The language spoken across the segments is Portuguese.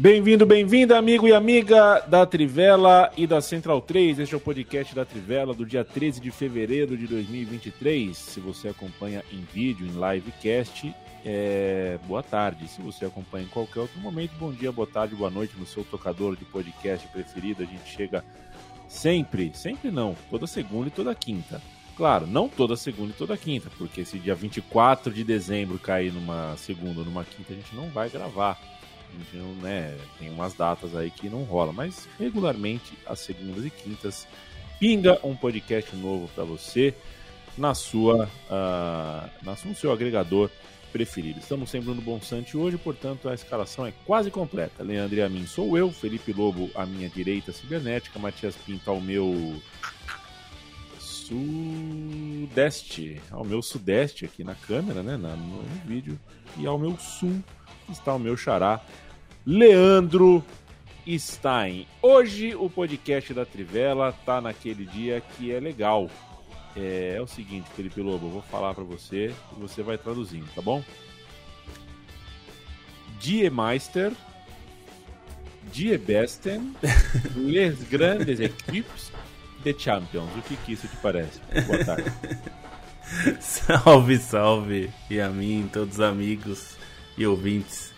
Bem-vindo, bem-vinda, amigo e amiga da Trivela e da Central 3. Este é o podcast da Trivela do dia 13 de fevereiro de 2023. Se você acompanha em vídeo, em livecast, é... boa tarde. Se você acompanha em qualquer outro momento, bom dia, boa tarde, boa noite no seu tocador de podcast preferido. A gente chega sempre, sempre não, toda segunda e toda quinta. Claro, não toda segunda e toda quinta, porque se dia 24 de dezembro cair numa segunda ou numa quinta, a gente não vai gravar não, né, tem umas datas aí que não rola, mas regularmente às segundas e quintas pinga um podcast novo para você na sua, uh, na, no seu agregador preferido. Estamos sem Bruno Bonsante hoje, portanto a escalação é quase completa. Leandro e a mim sou eu, Felipe Lobo à minha direita cibernética, Matias Pinto ao meu sudeste, ao meu sudeste aqui na câmera, né, no, no vídeo, e ao meu sul está o meu xará, Leandro Stein. Hoje o podcast da Trivela tá naquele dia que é legal. É, é o seguinte, Felipe Lobo, eu vou falar para você e você vai traduzindo, tá bom? Die Meister, Die Besten, les grandes equipes de Champions. O que, que isso te parece? Boa tarde. salve, salve, e a mim, todos os amigos e ouvintes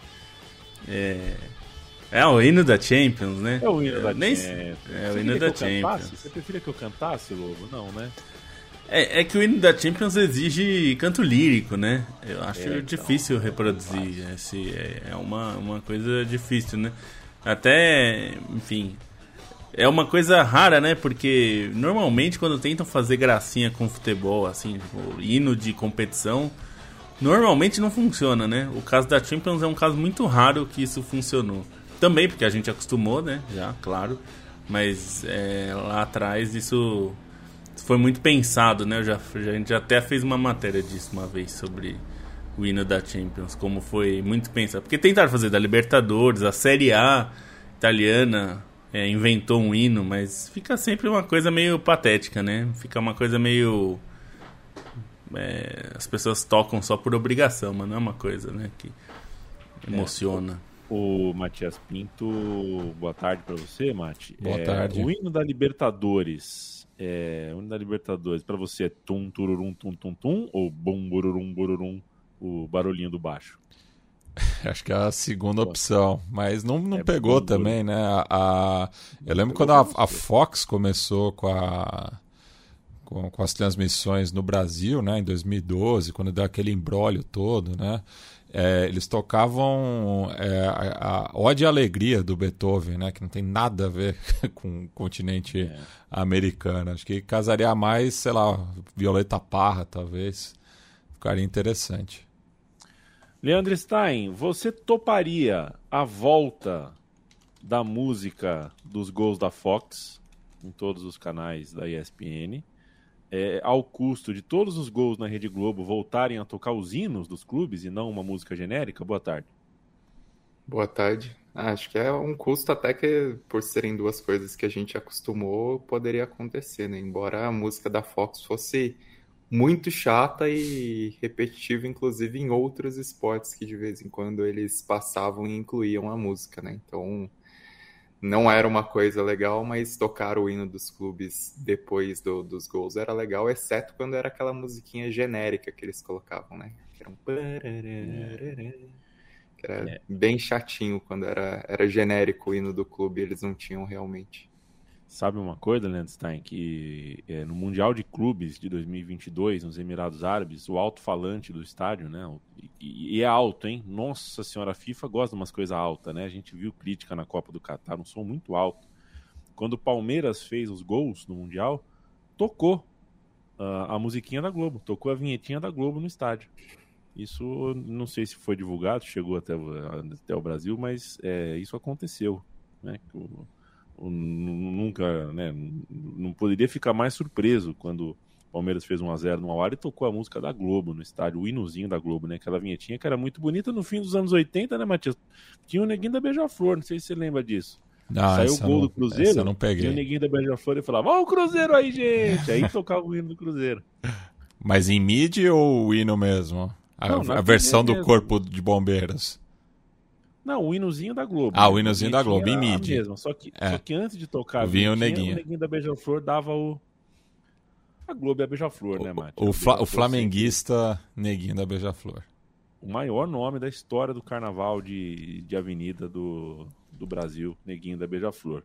é, é o hino da Champions, né? É o hino da Nem... Champions. É o hino da Champions. Você preferia que eu cantasse, Lobo? Não, né? É, é, que o hino da Champions exige canto lírico, né? Eu acho é, então, difícil reproduzir. Esse, é, é uma, uma coisa difícil, né? Até, enfim, é uma coisa rara, né? Porque normalmente quando tentam fazer gracinha com futebol, assim, tipo, hino de competição, normalmente não funciona, né? O caso da Champions é um caso muito raro que isso funcionou. Também porque a gente acostumou, né? Já, claro. Mas é, lá atrás isso foi muito pensado, né? Eu já, a gente até fez uma matéria disso uma vez sobre o hino da Champions, como foi muito pensado. Porque tentaram fazer da Libertadores, a Série A italiana é, inventou um hino, mas fica sempre uma coisa meio patética, né? Fica uma coisa meio é, as pessoas tocam só por obrigação, mas não é uma coisa né, que emociona. É, o Matias Pinto, boa tarde para você, Mati. Boa é, tarde. O hino da Libertadores, é, o hino da Libertadores, para você é tum, tururum, tum, tum, tum, ou bum, bururum, bururum, o barulhinho do baixo? Acho que é a segunda opção, mas não, não é pegou também, né? A, a eu lembro quando a, a Fox começou com a com, com as transmissões no Brasil, né, em 2012, quando deu aquele embrólio todo, né, é, eles tocavam é, a, a Ode e Alegria do Beethoven, né, que não tem nada a ver com o continente é. americano. Acho que casaria mais, sei lá, Violeta Parra, talvez. Ficaria interessante. Leandro Stein, você toparia a volta da música dos gols da Fox em todos os canais da ESPN? É, ao custo de todos os gols na Rede Globo voltarem a tocar os hinos dos clubes e não uma música genérica? Boa tarde. Boa tarde. Acho que é um custo até que, por serem duas coisas que a gente acostumou, poderia acontecer, né? Embora a música da Fox fosse muito chata e repetitiva, inclusive em outros esportes que de vez em quando eles passavam e incluíam a música, né? Então, não era uma coisa legal, mas tocar o hino dos clubes depois do, dos gols era legal, exceto quando era aquela musiquinha genérica que eles colocavam, né? Que era um... Que era é. bem chatinho quando era, era genérico o hino do clube, eles não tinham realmente. Sabe uma coisa, Landstein, que é, no Mundial de Clubes de 2022, nos Emirados Árabes, o alto-falante do estádio, né? E, e, é alto, hein? Nossa senhora, a FIFA gosta de umas coisas altas, né? A gente viu crítica na Copa do Catar, um som muito alto. quando o Palmeiras fez os gols no Mundial, tocou uh, a musiquinha da Globo, tocou a vinhetinha da Globo no estádio. Isso não sei se foi divulgado, chegou até, até o Brasil, mas é, isso aconteceu. Né? O, o, nunca, né, não poderia ficar mais surpreso quando o Palmeiras fez 1x0 no Mauá e tocou a música da Globo no estádio, o hinozinho da Globo, né? Aquela vinhetinha que era muito bonita no fim dos anos 80, né, Matias? Tinha o Neguinho da Beija-Flor, não sei se você lembra disso. Não, Saiu o gol não, do Cruzeiro, eu não peguei. tinha o Neguinho da Beija-Flor e falava, ó o Cruzeiro aí, gente! Aí tocava o hino do Cruzeiro. Mas em mídia ou o hino mesmo? A, Não, a versão do mesmo. Corpo de Bombeiros. Não, o hinozinho da Globo. Ah, né? o hinozinho A da Globo, em mídia. Mesmo. Só, que, É. só que antes de tocar Vinha o vinhetinha, Neguinho. o Neguinho da Beija-Flor dava o... A Globo e a Beija-Flor, né, Mati? O, fla- o flamenguista Neguinho da Beija-Flor. o maior nome da história do carnaval de, de avenida do, do Brasil, Neguinho da Beija-Flor,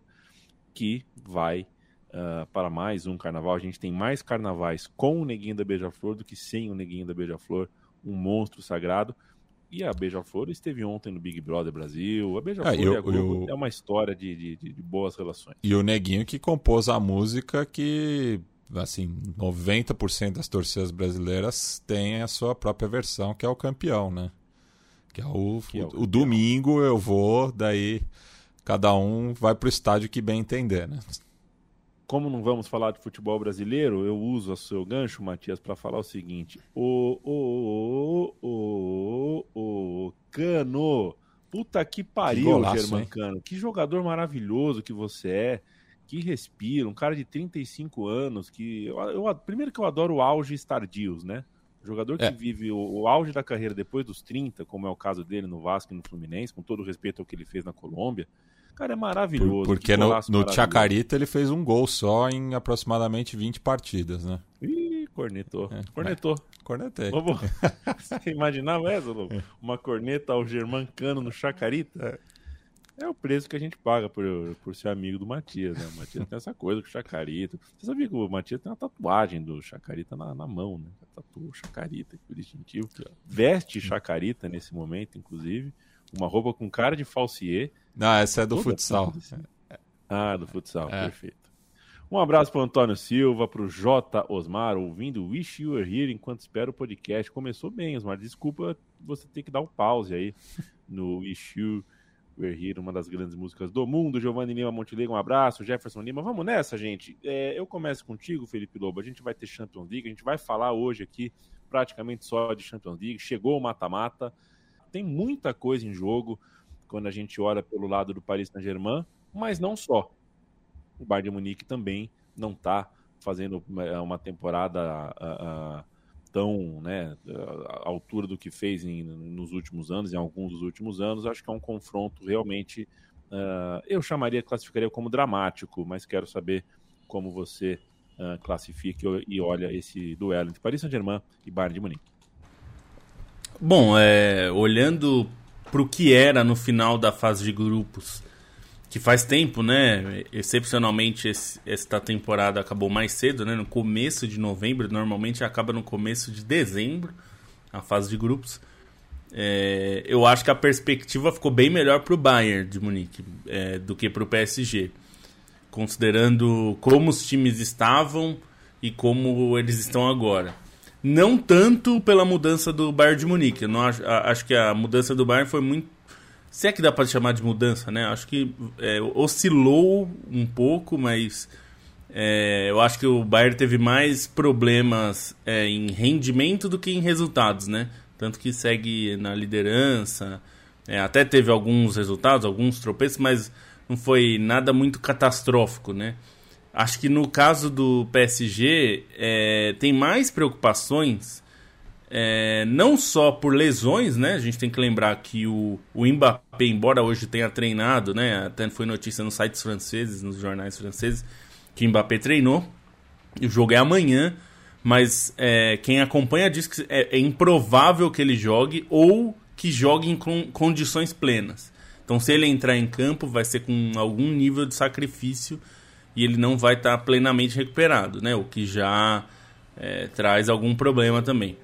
que vai ah, para mais um carnaval. A gente tem mais carnavais com o Neguinho da Beija-Flor do que sem o Neguinho da Beija-Flor, um monstro sagrado. E a Beija-Flor esteve ontem no Big Brother Brasil. A Beija-Flor Ah, e, eu- é uma história de, de, de- boas relações. E o Neguinho que compôs a música que, assim, 90% das torcidas brasileiras têm a sua própria versão, que é o campeão, né? Que é o, Que é o o, campeão. domingo eu vou, daí cada um vai pro estádio que bem entender, né? Como não vamos falar de futebol brasileiro, eu uso o seu gancho, Matias, para falar o seguinte: o, o, o, o, o Cano, puta que pariu, golaço, German hein? Cano, que jogador maravilhoso que você é, que respira, um cara de 35 anos, que eu, eu- primeiro que eu adoro o auge tardios, né? Jogador que É. vive o, o auge da carreira depois dos 30, como é o caso dele no Vasco e no Fluminense, com todo o respeito ao que ele fez na Colômbia. Cara, é maravilhoso. Por- que porque no, no. Chacarita ele fez um gol só em aproximadamente 20 partidas, né? Ih, cornetou. É, cornetou. Cornetei. Vamos... Você imaginava essa, Lu? Uma corneta ao Germancano no Chacarita? É o preço que a gente paga por, por ser amigo do Matias, né? O Matias tem essa coisa com o Chacarita. Você sabia que o Matias tem uma tatuagem do Chacarita na, na mão, né? Tatuou o Chacarita, que é distintivo. Veste Chacarita nesse momento, inclusive. Uma roupa com cara de falsier. Não, essa é do Toda futsal. pinta desse- Ah, do futsal, É. perfeito. Um abraço para Antônio Silva, para o J. Osmar, ouvindo Wish You Were Here enquanto espera o podcast. Começou bem, Osmar. Desculpa você ter que dar um pause aí no Wish You Were Here, uma das grandes músicas do mundo. Giovanni Lima Montenegro, um abraço. Jefferson Lima, vamos nessa, gente. É, eu começo contigo, Felipe Lobo. A gente vai ter Champions League, a gente vai falar hoje aqui praticamente só de Champions League. Chegou o mata-mata, tem muita coisa em jogo quando a gente olha pelo lado do Paris Saint-Germain, mas não só. O Bayern de Munique também não está fazendo é, uma temporada ah, ah, tão né, à altura do que fez em- nos últimos anos, em alguns dos últimos anos. Acho que é um confronto realmente, ah, eu chamaria, classificaria como dramático, mas quero saber como você ah, classifica e olha esse duelo entre Paris Saint-Germain e Bayern de Munique. Bom, é, olhando para o que era no final da fase de grupos, que faz tempo, né? Excepcionalmente esse- esta temporada acabou mais cedo, né? No começo de novembro, normalmente acaba no começo de dezembro a fase de grupos. É, eu acho que a perspectiva ficou bem melhor para o Bayern de Munique é, do que para o PSG, considerando como os times estavam e como eles estão agora. Não tanto pela mudança do Bayern de Munique. Eu não acho, acho que a mudança do Bayern foi muito. Se é que dá para chamar de mudança, né? Acho que é, oscilou um pouco, mas é, eu acho que o Bayern teve mais problemas é, em rendimento do que em resultados, né? Tanto que segue na liderança. é, até teve alguns resultados, alguns tropeços, mas não foi nada muito catastrófico, né? Acho que no caso do PSG é, tem mais preocupações, é, não só por lesões, né? A gente tem que lembrar que o, o Mbappé, embora hoje tenha treinado, né? Até foi notícia nos sites franceses, nos jornais franceses, que o Mbappé treinou. O jogo é amanhã, mas é, quem acompanha diz que é, é improvável que ele jogue ou que jogue em con- condições plenas. Então, se ele entrar em campo, vai ser com algum nível de sacrifício e ele não vai estar plenamente recuperado, né? O que já é, traz algum problema também.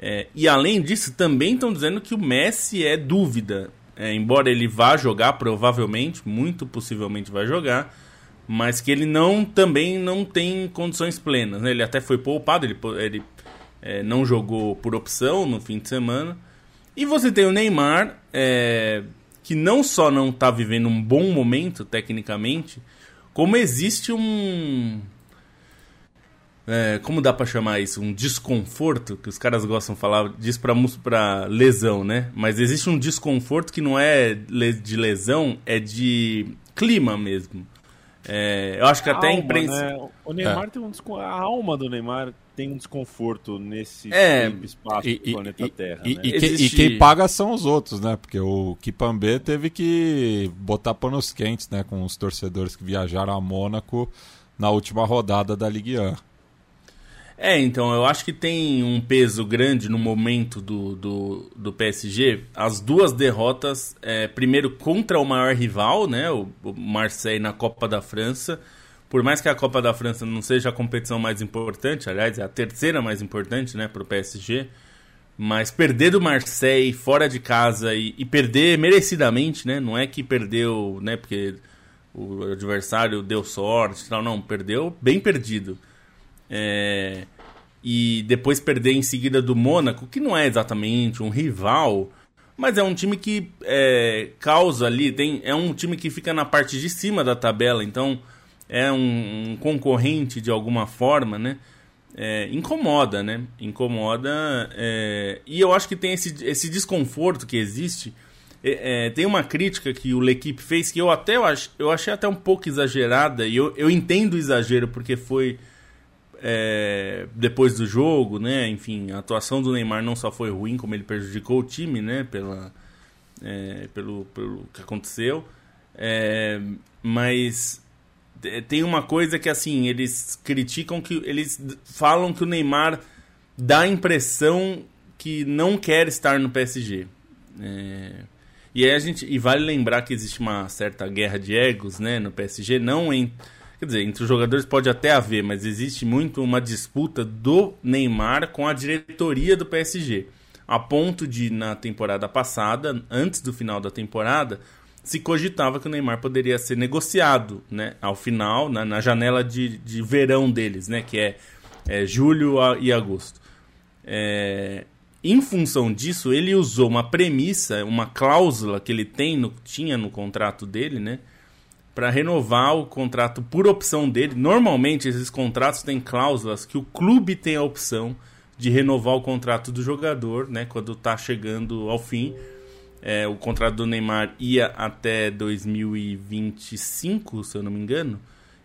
É, e além disso, também estão dizendo que o Messi é dúvida. É, embora ele vá jogar, provavelmente, muito possivelmente vai jogar, mas que ele não também não tem condições plenas. Né? Ele até foi poupado, ele, ele é, não jogou por opção no fim de semana. E você tem o Neymar, é, que não só não está vivendo um bom momento tecnicamente, como existe um. É, como dá para chamar isso? Um desconforto, que os caras gostam de falar disso para lesão, né? Mas existe um desconforto que não é de lesão, é de clima mesmo. É, eu acho que até alma, a imprensa. Né? O Neymar é. tem um a alma do Neymar tem um desconforto nesse é, tempo, espaço e, do planeta e, Terra. E, né? e, Existe... e, quem paga são os outros, né? Porque o Kipambé teve que botar panos quentes, né? Com os torcedores que viajaram a Mônaco na última rodada da Ligue 1. É, então, eu acho que tem um peso grande no momento do, do, do PSG. As duas derrotas, é, primeiro contra o maior rival, né, o, Marseille na Copa da França. Por mais que a Copa da França não seja a competição mais importante, aliás, é a terceira mais importante né, para o PSG, mas perder do Marseille fora de casa e, e, perder merecidamente, né? Não é que perdeu, né? Porque o adversário deu sorte, não, não, perdeu bem perdido. É, e depois perder em seguida do Mônaco, que não é exatamente um rival, mas é um time que é, causa ali, tem, é um time que fica na parte de cima da tabela, então é um, um concorrente de alguma forma, né? É, incomoda, né? Incomoda. É, e eu acho que tem esse, esse desconforto que existe. É, é tem uma crítica que o L'Equipe fez que eu até eu, ach, eu achei até um pouco exagerada, e eu, eu entendo o exagero porque foi é, depois do jogo, né? Enfim, a atuação do Neymar não só foi ruim, como ele prejudicou o time, né? Pela, é, pelo, pelo que aconteceu. É, mas tem uma coisa que assim eles criticam que eles falam que o Neymar dá a impressão que não quer estar no PSG. É, e a gente e vale lembrar que existe uma certa guerra de egos, né, no PSG, não em Quer dizer, entre os jogadores pode até haver, mas existe muito uma disputa do Neymar com a diretoria do PSG. A ponto de, na temporada passada, antes do final da temporada, se cogitava que o Neymar poderia ser negociado né, ao final, na, na janela de, de verão deles, né, que é, é julho e agosto. É, em função disso, ele usou uma premissa, uma cláusula que ele tem no, tinha no contrato dele, né? Para renovar o contrato por opção dele. Normalmente esses contratos têm cláusulas que o clube tem a opção de renovar o contrato do jogador, né, quando está chegando ao fim. É, o contrato do Neymar ia até 2025, se eu não me engano,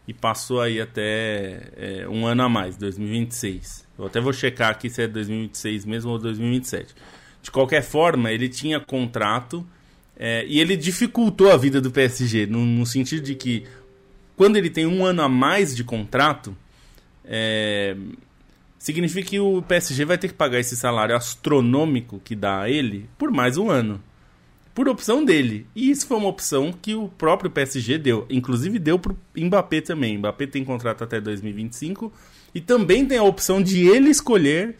e passou aí até é, um ano a mais, 2026. Eu até vou checar aqui se é 2026 mesmo ou 2027. De qualquer forma, ele tinha contrato é, e ele dificultou a vida do PSG, no, no, sentido de que quando ele tem um ano a mais de contrato, é, significa que o PSG vai ter que pagar esse salário astronômico que dá a ele por mais um ano. Por opção dele. E isso foi uma opção que o próprio PSG deu. Inclusive deu pro Mbappé também. Mbappé tem contrato até 2025 e também tem a opção de ele escolher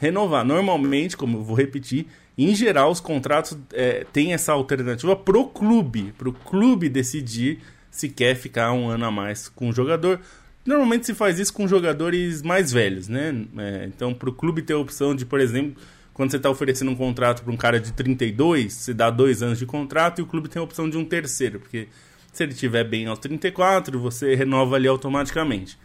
renovar. Normalmente, como eu vou repetir, em geral, os contratos é, têm essa alternativa pro clube, pro clube decidir se quer ficar um ano a mais com o jogador. Normalmente se faz isso com jogadores mais velhos, né? É, então, pro clube ter a opção de, por exemplo, quando você está oferecendo um contrato para um cara de 32, você dá dois anos de contrato e o clube tem a opção de um terceiro, porque se ele estiver bem aos 34, você renova ali automaticamente.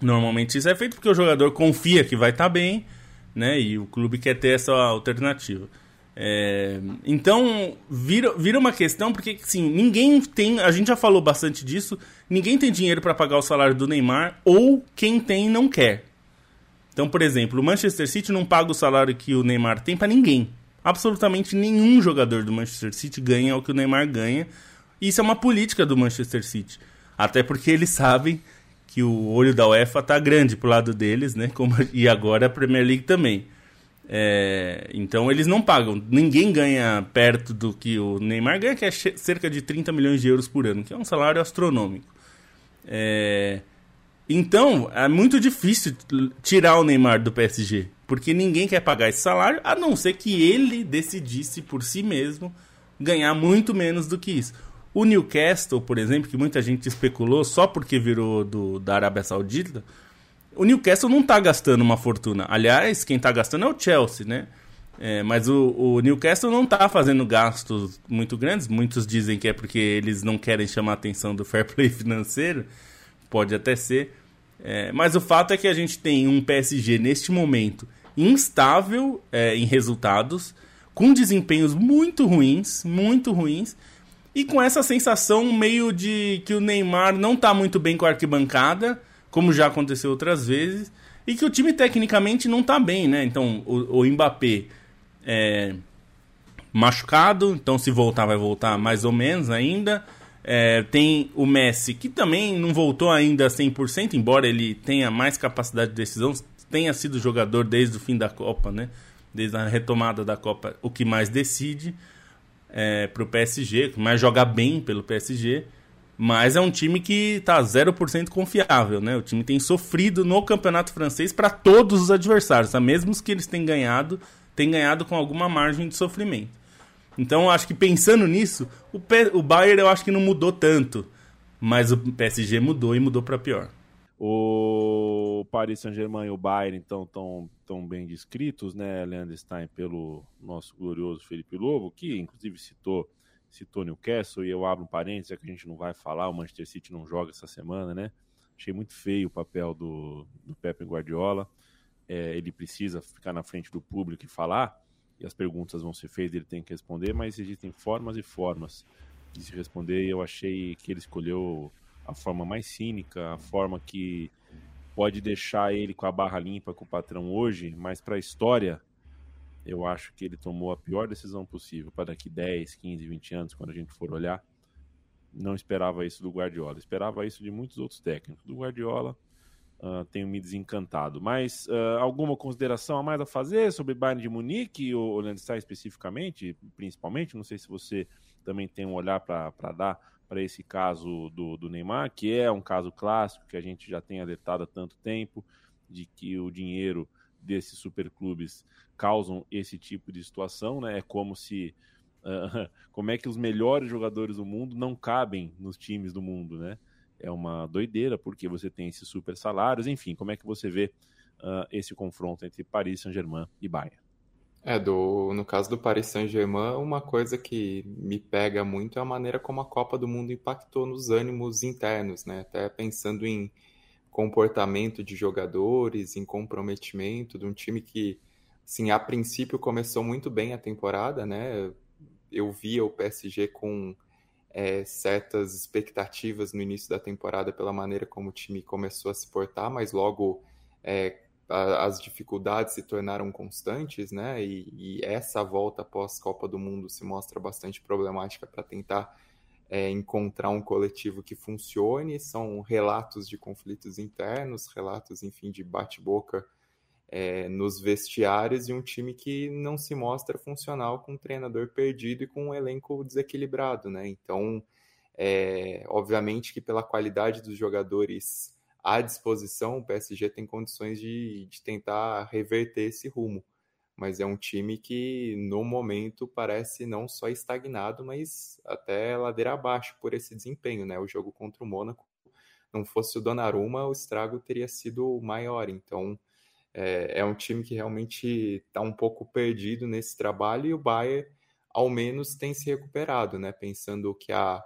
Normalmente isso é feito porque o jogador confia que vai estar tá bem né? E o clube quer ter essa alternativa. É, então, vira, vira uma questão, porque sim, ninguém tem. A gente já falou bastante disso. Ninguém tem dinheiro para pagar o salário do Neymar, ou quem tem não quer. Então, por exemplo, o Manchester City não paga o salário que o Neymar tem para ninguém. Absolutamente nenhum jogador do Manchester City ganha o que o Neymar ganha. Isso é uma política do Manchester City. Até porque eles sabem que o olho da UEFA tá grande pro lado deles, né? Como, e agora a Premier League também. É, então eles não pagam. Ninguém ganha perto do que o Neymar ganha, que é cerca de 30 milhões de euros por ano, que é um salário astronômico. É, então é muito difícil tirar o Neymar do PSG, porque ninguém quer pagar esse salário, a não ser que ele decidisse por si mesmo ganhar muito menos do que isso. O Newcastle, por exemplo, que muita gente especulou só porque virou do, da Arábia Saudita, o Newcastle não está gastando uma fortuna. Aliás, quem está gastando é o Chelsea, né? É, mas o, o, Newcastle não está fazendo gastos muito grandes. Muitos dizem que é porque eles não querem chamar a atenção do fair play financeiro. Pode até ser. É, mas o fato é que a gente tem um PSG neste momento instável é, em resultados, com desempenhos muito ruins, muito ruins, e com essa sensação meio de que o Neymar não está muito bem com a arquibancada, como já aconteceu outras vezes, e que o time tecnicamente não está bem, né? Então, o, o Mbappé é, machucado, então se voltar vai voltar mais ou menos ainda. É, tem o Messi, que também não voltou ainda 100%, embora ele tenha mais capacidade de decisão, tenha sido jogador desde o fim da Copa, né? Desde a retomada da Copa, o que mais decide é, para o PSG, que mais joga bem pelo PSG. Mas é um time que está 0% confiável, né? O time tem sofrido no campeonato francês para todos os adversários, tá? mesmo os que eles têm ganhado, tem ganhado com alguma margem de sofrimento. Então, acho que pensando nisso, o, P o Bayern eu acho que não mudou tanto, mas o PSG mudou e mudou para pior. O Paris Saint-Germain e o Bayern, então, estão tão bem descritos, né, Leandro Stein, pelo nosso glorioso Felipe Lobo, que inclusive citou citou Newcastle, e eu abro um parênteses, é que a gente não vai falar, o Manchester City não joga essa semana, né? Achei muito feio o papel do, do Pepe Guardiola é, ele precisa ficar na frente do público e falar, e as perguntas vão ser feitas, ele tem que responder, mas existem formas e formas de se responder, e eu achei que ele escolheu a forma mais cínica, a forma que pode deixar ele com a barra limpa com o patrão hoje, mas para a história, eu acho que ele tomou a pior decisão possível para daqui 10, 15, 20 anos, quando a gente for olhar. Não esperava isso do Guardiola, esperava isso de muitos outros técnicos. Do Guardiola, uh, tenho me desencantado. Mas uh, alguma consideração a mais a fazer sobre Bayern de Munique ou Landstein especificamente, principalmente? Não sei se você também tem um olhar para dar para esse caso do, do Neymar, que é um caso clássico que a gente já tem alertado há tanto tempo, de que o dinheiro desses superclubes causam esse tipo de situação, né? É como se uh, como é que os melhores jogadores do mundo não cabem nos times do mundo, né? é uma doideira, porque você tem esses super salários, enfim, como é que você vê uh, esse confronto entre Paris Saint-Germain e Bayern? É, do, no caso do Paris Saint-Germain, uma coisa que me pega muito é a maneira como a Copa do Mundo impactou nos ânimos internos, né? Até pensando em comportamento de jogadores, em comprometimento de um time que, assim, a princípio começou muito bem a temporada, né? Eu via o PSG com é, certas expectativas no início da temporada pela maneira como o time começou a se portar, mas logo é, a, as dificuldades se tornaram constantes, né? E, e essa volta após Copa do Mundo se mostra bastante problemática para tentar é, encontrar um coletivo que funcione. São relatos de conflitos internos, relatos, enfim, de bate-boca é, nos vestiários e um time que não se mostra funcional com um treinador perdido e com um elenco desequilibrado, né? Então, é, obviamente que pela qualidade dos jogadores à disposição, o PSG tem condições de, de tentar reverter esse rumo. Mas é um time que, no momento, parece não só estagnado, mas até ladeira abaixo por esse desempenho, né? O jogo contra o Mônaco, não fosse o Donnarumma, o estrago teria sido maior. Então, é, é um time que realmente está um pouco perdido nesse trabalho e o Bayern, ao menos, tem se recuperado, né? Pensando que a,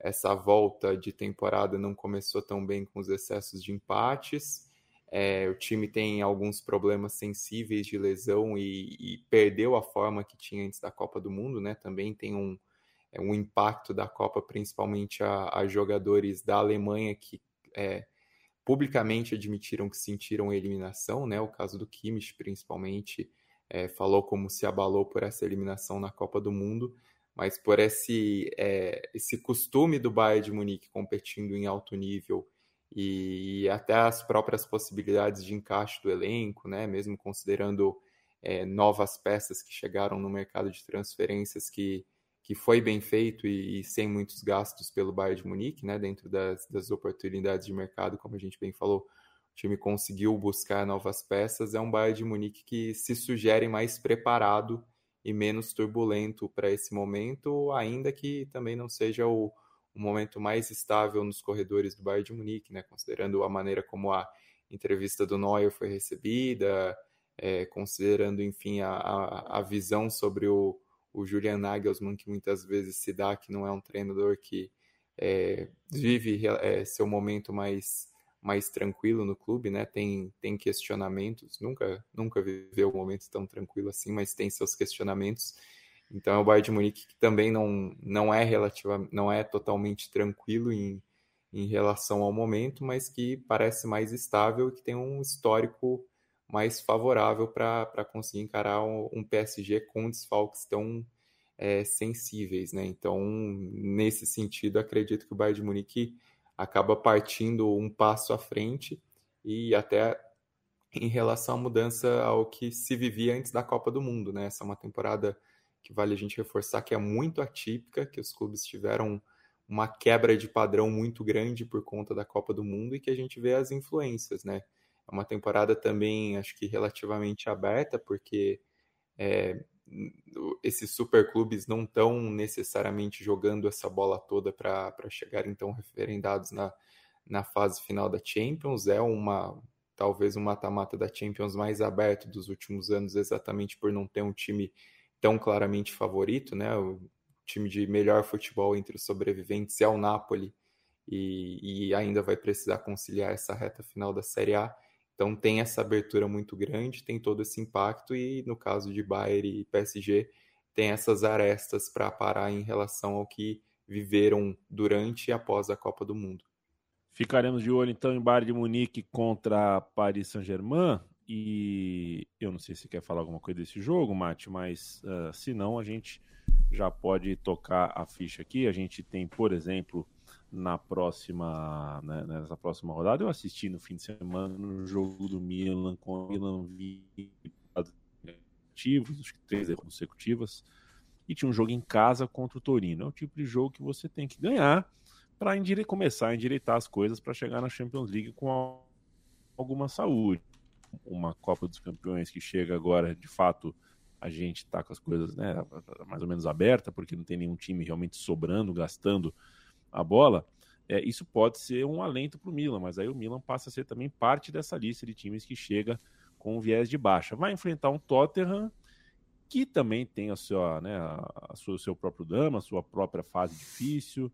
essa volta de temporada não começou tão bem com os excessos de empates. É, o time tem alguns problemas sensíveis de lesão e, e, perdeu a forma que tinha antes da Copa do Mundo, né? Também tem um, é, um impacto da Copa, principalmente a, a jogadores da Alemanha que é, publicamente admitiram que sentiram eliminação, né? O caso do Kimmich, principalmente, é, falou como se abalou por essa eliminação na Copa do Mundo, mas por esse, é, esse costume do Bayern de Munique competindo em alto nível e até as próprias possibilidades de encaixe do elenco, né? Mesmo considerando é, novas peças que chegaram no mercado de transferências que que foi bem feito e, e, sem muitos gastos pelo Bayern de Munique, né, dentro das, das oportunidades de mercado, como a gente bem falou, o time conseguiu buscar novas peças, é um Bayern de Munique que se sugere mais preparado e menos turbulento para esse momento, ainda que também não seja o, um momento mais estável nos corredores do Bayern de Munique, né? Considerando a maneira como a entrevista do Neuer foi recebida, é, considerando, enfim, a, a, a, visão sobre o, o Julian Nagelsmann, que muitas vezes se dá que não é um treinador que é, vive é, seu momento mais mais tranquilo no clube, né? Tem, tem questionamentos, nunca nunca viveu um momento tão tranquilo assim, mas tem seus questionamentos. Então é o Bayern de Munique que também não, não é relativa, não é totalmente tranquilo em, em relação ao momento, mas que parece mais estável e que tem um histórico mais favorável para conseguir encarar um, PSG com desfalques tão é, sensíveis, né? Então, nesse sentido, acredito que o Bayern de Munique acaba partindo um passo à frente e até em relação à mudança ao que se vivia antes da Copa do Mundo, né? Essa é uma temporada que vale a gente reforçar que é muito atípica, que os clubes tiveram uma quebra de padrão muito grande por conta da Copa do Mundo e que a gente vê as influências, né? É uma temporada também, acho que relativamente aberta, porque é, esses superclubes não estão necessariamente jogando essa bola toda para chegar então referendados na, na fase final da Champions. É uma talvez um mata-mata da Champions mais aberto dos últimos anos, exatamente por não ter um time tão claramente favorito, né? O time de melhor futebol entre os sobreviventes é o Napoli e, e ainda vai precisar conciliar essa reta final da Série A. Então tem essa abertura muito grande, tem todo esse impacto e no caso de Bayern e PSG tem essas arestas para parar em relação ao que viveram durante e após a Copa do Mundo. Ficaremos de olho então em Bayern de Munique contra Paris Saint-Germain e eu não sei se quer falar alguma coisa desse jogo, Mate, mas uh, se não, a gente já pode tocar a ficha aqui. A gente tem, por exemplo, na próxima, né, nessa próxima rodada, eu assisti no fim de semana no jogo do Milan com o Milan consecutivos, acho que três consecutivas, e tinha um jogo em casa contra o Torino. É o tipo de jogo que você tem que ganhar para começar a endireitar as coisas para chegar na Champions League com alguma saúde. Uma Copa dos Campeões que chega agora, de fato, a gente está com as coisas né, mais ou menos aberta, porque não tem nenhum time realmente sobrando, gastando a bola, é, isso pode ser um alento para o Milan, mas aí o Milan passa a ser também parte dessa lista de times que chega com um viés de baixa. Vai enfrentar um Tottenham que também tem a sua, né, a sua, o seu próprio drama, a sua própria fase difícil.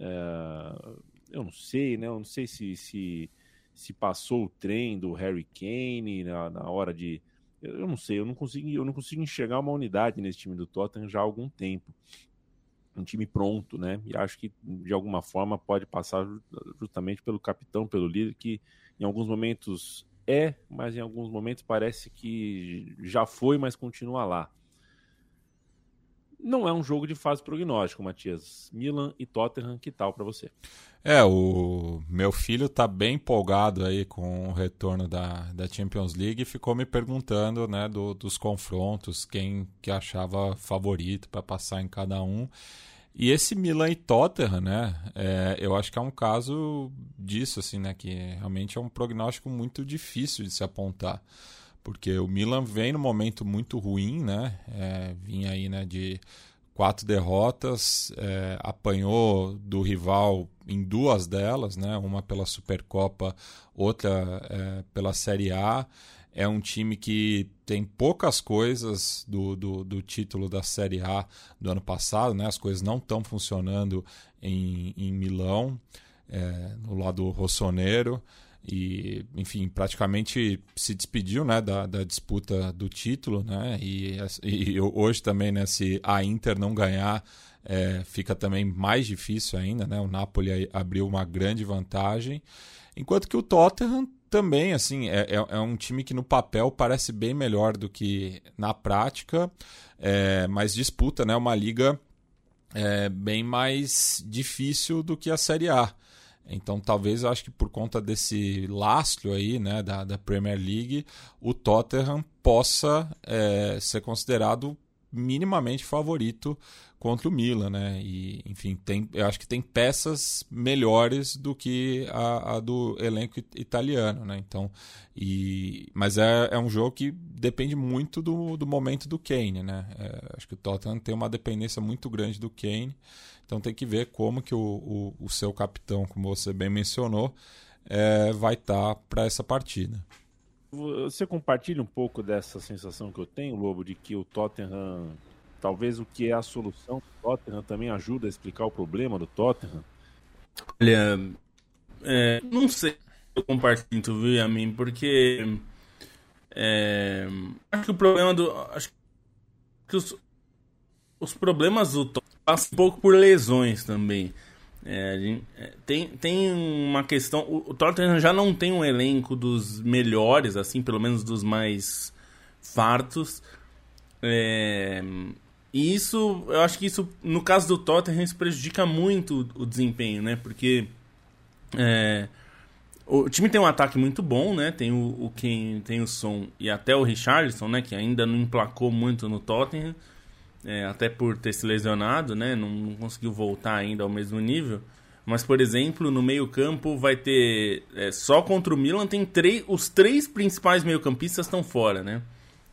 É, eu não sei, né? Eu não sei se, se se passou o trem do Harry Kane na, na hora de. Eu não sei, eu não consigo, eu não consigo enxergar uma unidade nesse time do Tottenham já há algum tempo. Um time pronto, né? E acho que de alguma forma pode passar justamente pelo capitão, pelo líder, que em alguns momentos é, mas em alguns momentos parece que já foi, mas continua lá. Não é um jogo de fase prognóstico, Matias. Milan e Tottenham, que tal para você? É, o meu filho tá bem empolgado aí com o retorno da, da Champions League e ficou me perguntando, né, do, dos confrontos, quem que achava favorito para passar em cada um. E esse Milan e Tottenham, né, é, eu acho que é um caso disso, assim, né, que realmente é um prognóstico muito difícil de se apontar porque o Milan vem num momento muito ruim, né? É, vinha aí né, de quatro derrotas, é, apanhou do rival em duas delas, né? Uma pela Supercopa, outra é, pela Série A. É um time que tem poucas coisas do, do, do, título da Série A do ano passado, né? As coisas não estão funcionando em, em Milão, é, no lado rossoneiro e enfim praticamente se despediu né da, da disputa do título né e, e hoje também né se a Inter não ganhar é, fica também mais difícil ainda né o Napoli abriu uma grande vantagem enquanto que o Tottenham também assim é, é, é um time que no papel parece bem melhor do que na prática é, mas disputa né uma liga é, bem mais difícil do que a Série A então, talvez eu acho que por conta desse lastro aí, né, da, da Premier League, o Tottenham possa é, ser considerado minimamente favorito contra o Milan, né? E, enfim, tem, eu acho que tem peças melhores do que a, a do elenco italiano, né? Então, e, mas é, é um jogo que depende muito do, do momento do Kane, né? É, acho que o Tottenham tem uma dependência muito grande do Kane, então tem que ver como que o, o, o seu capitão, como você bem mencionou, é, vai estar tá para essa partida. Você compartilha um pouco dessa sensação que eu tenho, Lobo, de que o Tottenham, talvez o que é a solução do Tottenham também ajuda a explicar o problema do Tottenham? Olha, é, não sei eu compartilho, viu, a mim, porque é, acho que o problema do. Acho que os, os problemas do Tottenham passam um pouco por lesões também. É, é, tem, tem uma questão. O, o Tottenham já não tem um elenco dos melhores, assim, pelo menos dos mais fartos. É, e isso, eu acho que isso, no caso do Tottenham, isso prejudica muito o, o desempenho, né? Porque é, o time tem um ataque muito bom, né? Tem o, o quem tem o Som e até o Richarlison, né? Que ainda não emplacou muito no Tottenham é, até por ter se lesionado, né? Não, não, conseguiu voltar ainda ao mesmo nível. Mas, por exemplo, no meio-campo vai ter. É, só contra o Milan tem três. Os três principais meio-campistas estão fora, né?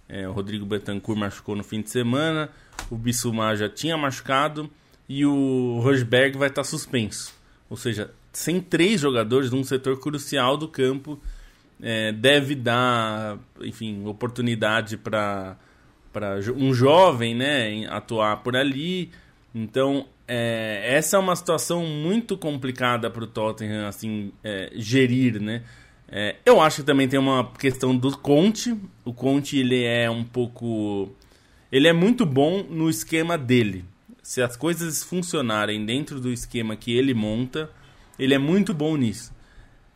É, o Rodrigo Betancourt machucou no fim de semana, o Bissouma já tinha machucado e o Rosberg vai estar suspenso. Ou seja, sem três jogadores num setor crucial do campo, é, deve dar, enfim, oportunidade para para um jovem né, atuar por ali. Então, é, essa é uma situação muito complicada para o Tottenham assim, é, gerir. Né? É, eu acho que também tem uma questão do Conte. O Conte ele é um pouco. Ele é muito bom no esquema dele. Se as coisas funcionarem dentro do esquema que ele monta, ele é muito bom nisso.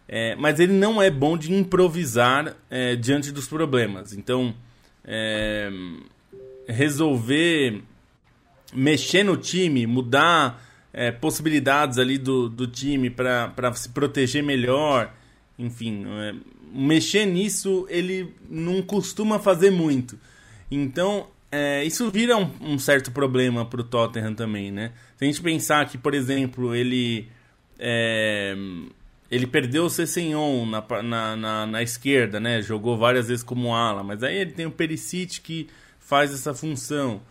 É, mas ele não é bom de improvisar é, diante dos problemas. Então, é, resolver mexer no time, mudar é, possibilidades ali do, do time para se proteger melhor, enfim, é, mexer nisso ele não costuma fazer muito. Então, é, isso vira um, um certo problema para o Tottenham também, né? Se a gente pensar que, por exemplo, ele é, ele perdeu o Cessenhon na, na, na, na, esquerda, né? Jogou várias vezes como ala, mas aí ele tem o Perisic que faz essa função.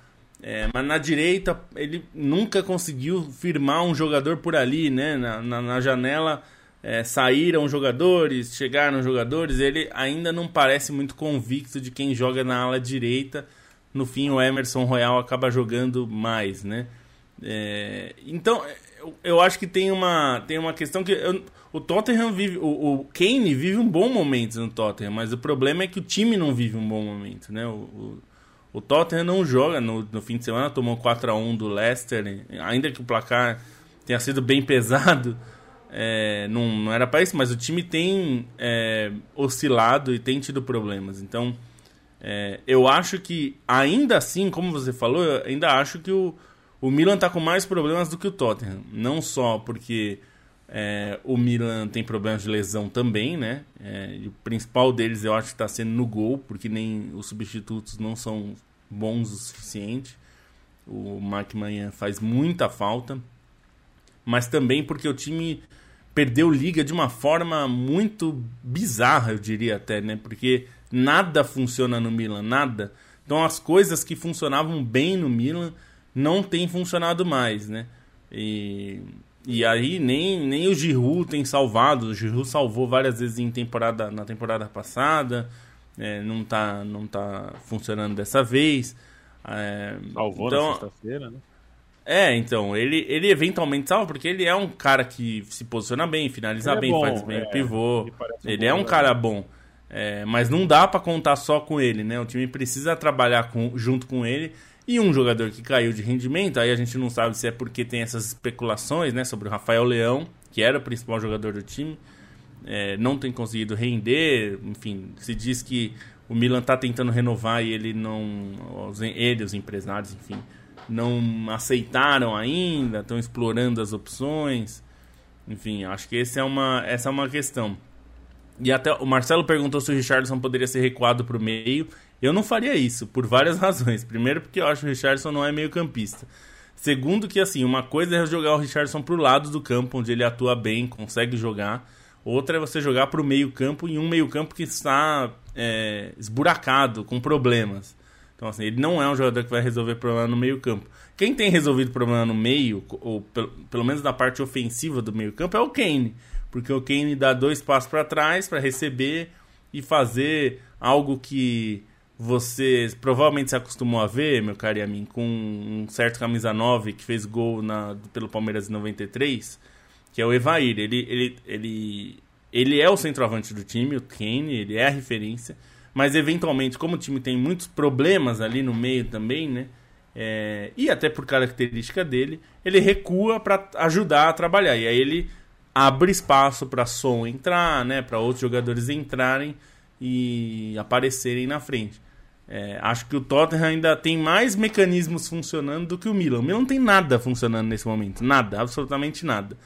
É, mas na direita ele nunca conseguiu firmar um jogador por ali, né? Na, na, na janela é, saíram jogadores, chegaram jogadores. Ele ainda não parece muito convicto de quem joga na ala direita. No fim, o Emerson Royal acaba jogando mais, né? É, então eu, eu, acho que tem uma, tem uma questão que eu, o Tottenham vive, o, o, Kane vive um bom momento no Tottenham, mas o problema é que o time não vive um bom momento, né? O, o, o Tottenham não joga no, no fim de semana, tomou 4 a 1 do Leicester, ainda que o placar tenha sido bem pesado, é, não, não era para isso, mas o time tem é, oscilado e tem tido problemas. Então, é, eu acho que, ainda assim, como você falou, eu ainda acho que o, o Milan está com mais problemas do que o Tottenham. Não só porque é, o Milan tem problemas de lesão também, né? É, o principal deles eu acho que está sendo no gol, porque nem os substitutos não são bons o suficiente. O Mark Manhã faz muita falta. Mas também porque o time perdeu liga de uma forma muito bizarra, eu diria até, né? Porque nada funciona no Milan, nada. Então as coisas que funcionavam bem no Milan não tem funcionado mais, né? E, e aí nem, nem o Giroud tem salvado. O Giroud salvou várias vezes em temporada, na temporada passada. É, não, tá, não tá funcionando dessa vez. É, Salvou então, na sexta-feira, né? É, então, ele, ele eventualmente salva porque ele é um cara que se posiciona bem, finaliza ele é bem, é bom, faz bem é, o pivô. Ele, ele é um cara bom. É, mas não dá para contar só com ele, né? O time precisa trabalhar com, junto com ele e um jogador que caiu de rendimento, aí a gente não sabe se é porque tem essas especulações né, sobre o Rafael Leão, que era o principal jogador do time, é, não tem conseguido render, enfim, se diz que o Milan está tentando renovar e ele não. Ele, os empresários, enfim, não aceitaram ainda, estão explorando as opções. Enfim, acho que esse é uma, essa é uma questão. E até o Marcelo perguntou se o Richardson poderia ser recuado para o meio. Eu não faria isso, por várias razões. Primeiro, porque eu acho que o Richardson não é meio campista. Segundo, que assim, uma coisa é jogar o Richardson pro lado do campo, onde ele atua bem, consegue jogar. Outra é você jogar pro meio campo em um meio campo que está é, esburacado, com problemas. Então, assim, ele não é um jogador que vai resolver problema no meio campo. Quem tem resolvido problema no meio, ou pelo, pelo menos na parte ofensiva do meio campo, é o Kane. Porque o Kane dá dois passos para trás para receber e fazer algo que você provavelmente se acostumou a ver, meu caro mim, com um certo camisa 9 que fez gol na, pelo Palmeiras em 93, que é o Evair. Ele, ele, ele, ele é o centroavante do time, o Kane, ele é a referência, mas eventualmente, como o time tem muitos problemas ali no meio também, né? É, e até por característica dele, ele recua para ajudar a trabalhar. E aí ele abre espaço para som entrar, né, para outros jogadores entrarem e aparecerem na frente. É, acho que o Tottenham ainda tem mais mecanismos funcionando do que o Milan. O Milan não tem nada funcionando nesse momento, nada, absolutamente nada.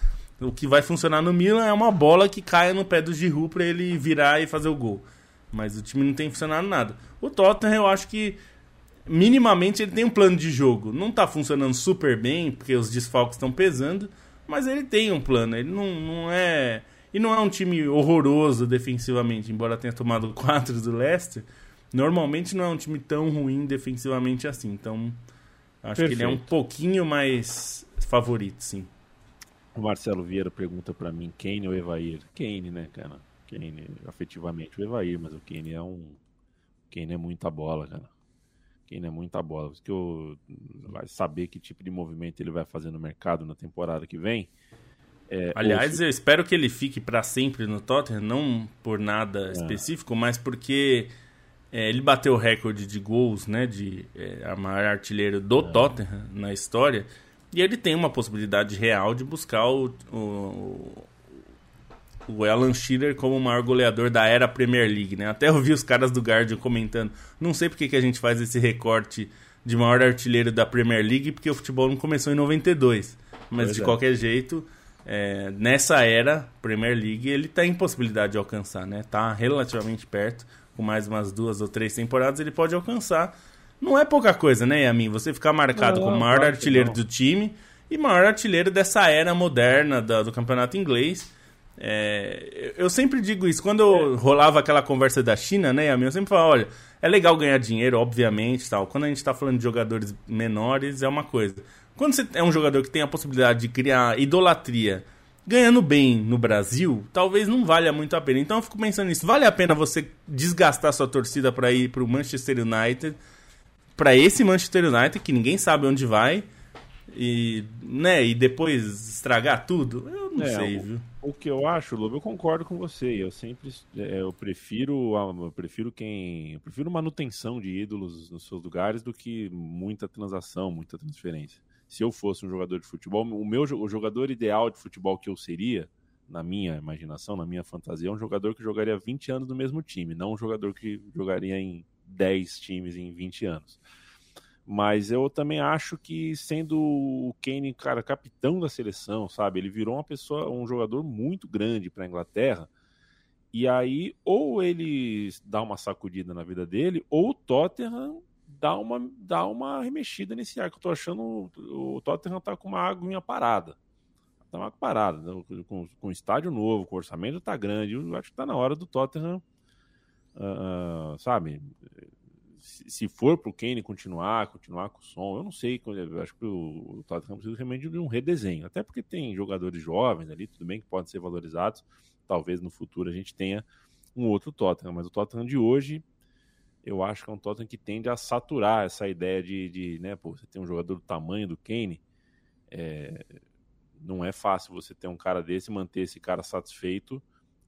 O que vai funcionar no Milan é uma bola que caia no pé do Giroud para ele virar e fazer o gol. Mas o time não tem funcionado nada. O Tottenham eu acho que minimamente ele tem um plano de jogo. Não está funcionando super bem, porque os desfalques estão pesando, mas ele tem um plano. Ele não, não é. E não é um time horroroso defensivamente, embora tenha tomado quatro do Leicester. Normalmente não é um time tão ruim defensivamente assim. Então, acho Perfeito. que ele é um pouquinho mais favorito, sim. O Marcelo Vieira pergunta para mim, Kane ou Evair? Kane, né, cara? Kane, afetivamente o Evair, mas o Kane é um. Kane é muita bola, cara. Kane é muita bola. Que eu vai saber que tipo de movimento ele vai fazer no mercado na temporada que vem. É, Aliás, eu espero que ele fique para sempre no Tottenham, não por nada é. específico, mas porque é, ele bateu o recorde de gols, né, de é, a maior artilheiro do é. Tottenham na história, e ele tem uma possibilidade real de buscar o, o, o Alan Shearer como o maior goleador da era Premier League, né? Até ouvi os caras do Guardian comentando, não sei porque que a gente faz esse recorte de maior artilheiro da Premier League, porque o futebol não começou em 92, mas pois de é. qualquer jeito... É, nessa era Premier League ele está em possibilidade de alcançar, né? Tá relativamente perto com mais umas duas ou três temporadas, ele pode alcançar. Não é pouca coisa, né, Yamin? Você ficar marcado não, como maior artilheiro do time e maior artilheiro dessa era moderna da, do campeonato inglês. É, eu sempre digo isso. Quando eu rolava aquela conversa da China, né, Yamin? Eu sempre falava, olha, é legal ganhar dinheiro, obviamente, tal. Quando a gente está falando de jogadores menores, é uma coisa. Quando você é um jogador que tem a possibilidade de criar idolatria ganhando bem no Brasil, talvez não valha muito a pena. Então eu fico pensando nisso. Vale a pena você desgastar sua torcida para ir para o Manchester United, para esse Manchester United que ninguém sabe onde vai e, né, e depois estragar tudo? Eu não é, sei, o, viu? O que eu acho, Lobo, eu concordo com você. Eu sempre é, eu prefiro eu prefiro quem, eu prefiro manutenção de ídolos nos seus lugares do que muita transação, muita transferência se eu fosse um jogador de futebol, o meu o jogador ideal de futebol que eu seria, na minha imaginação, na minha fantasia, é um jogador que jogaria 20 anos no mesmo time, não um jogador que jogaria em 10 times em 20 anos. Mas eu também acho que sendo o Kane, cara, capitão da seleção, sabe? Ele virou uma pessoa, um jogador muito grande para a Inglaterra. E aí, ou ele dá uma sacudida na vida dele, ou o Tottenham dá uma, dá uma remexida nesse ar, que eu tô achando o Tottenham tá com uma aguinha parada. Tá uma parada, né? com, com estádio novo, com orçamento tá grande, eu acho que tá na hora do Tottenham, uh, sabe, se, se for pro Kane continuar, continuar com o som, eu não sei, eu acho que o, o Tottenham precisa realmente de um redesenho, até porque tem jogadores jovens ali, tudo bem que podem ser valorizados, talvez no futuro a gente tenha um outro Tottenham, mas o Tottenham de hoje eu acho que é um Tottenham que tende a saturar essa ideia de, de né, pô, você tem um jogador do tamanho do Kane, é, não é fácil você ter um cara desse manter esse cara satisfeito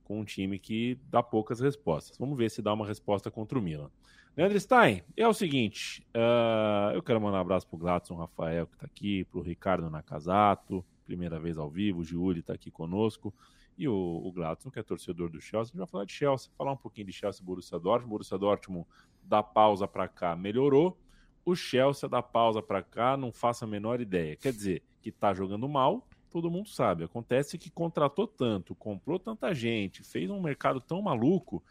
com um time que dá poucas respostas. Vamos ver se dá uma resposta contra o Milan. Leandro Stein, é o seguinte, uh, eu quero mandar um abraço pro Gladson Rafael que está aqui, pro Ricardo Nakazato, primeira vez ao vivo, o Giuli está aqui conosco, e o, o Gladson, que é torcedor do Chelsea, a gente vai falar de Chelsea, falar um pouquinho de Chelsea Borussia Dortmund. Borussia Dortmund da pausa para cá melhorou, o Chelsea da pausa para cá não faço a menor ideia. Quer dizer, que está jogando mal, todo mundo sabe. Acontece que contratou tanto, comprou tanta gente, fez um mercado tão maluco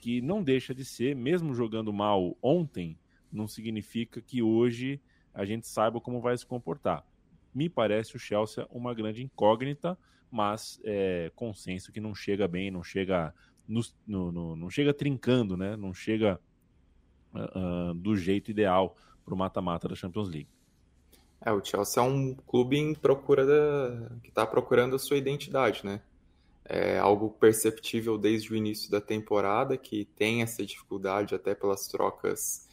que não deixa de ser, mesmo jogando mal ontem, não significa que hoje a gente saiba como vai se comportar. Me parece o Chelsea uma grande incógnita, mas é, consenso que não chega bem, não chega no, no, no não chega trincando, né? Não chega uh, do jeito ideal para o mata-mata da Champions League. É, o Chelsea é um clube em procura da... que está procurando a sua identidade, né? É algo perceptível desde o início da temporada, que tem essa dificuldade até pelas trocas,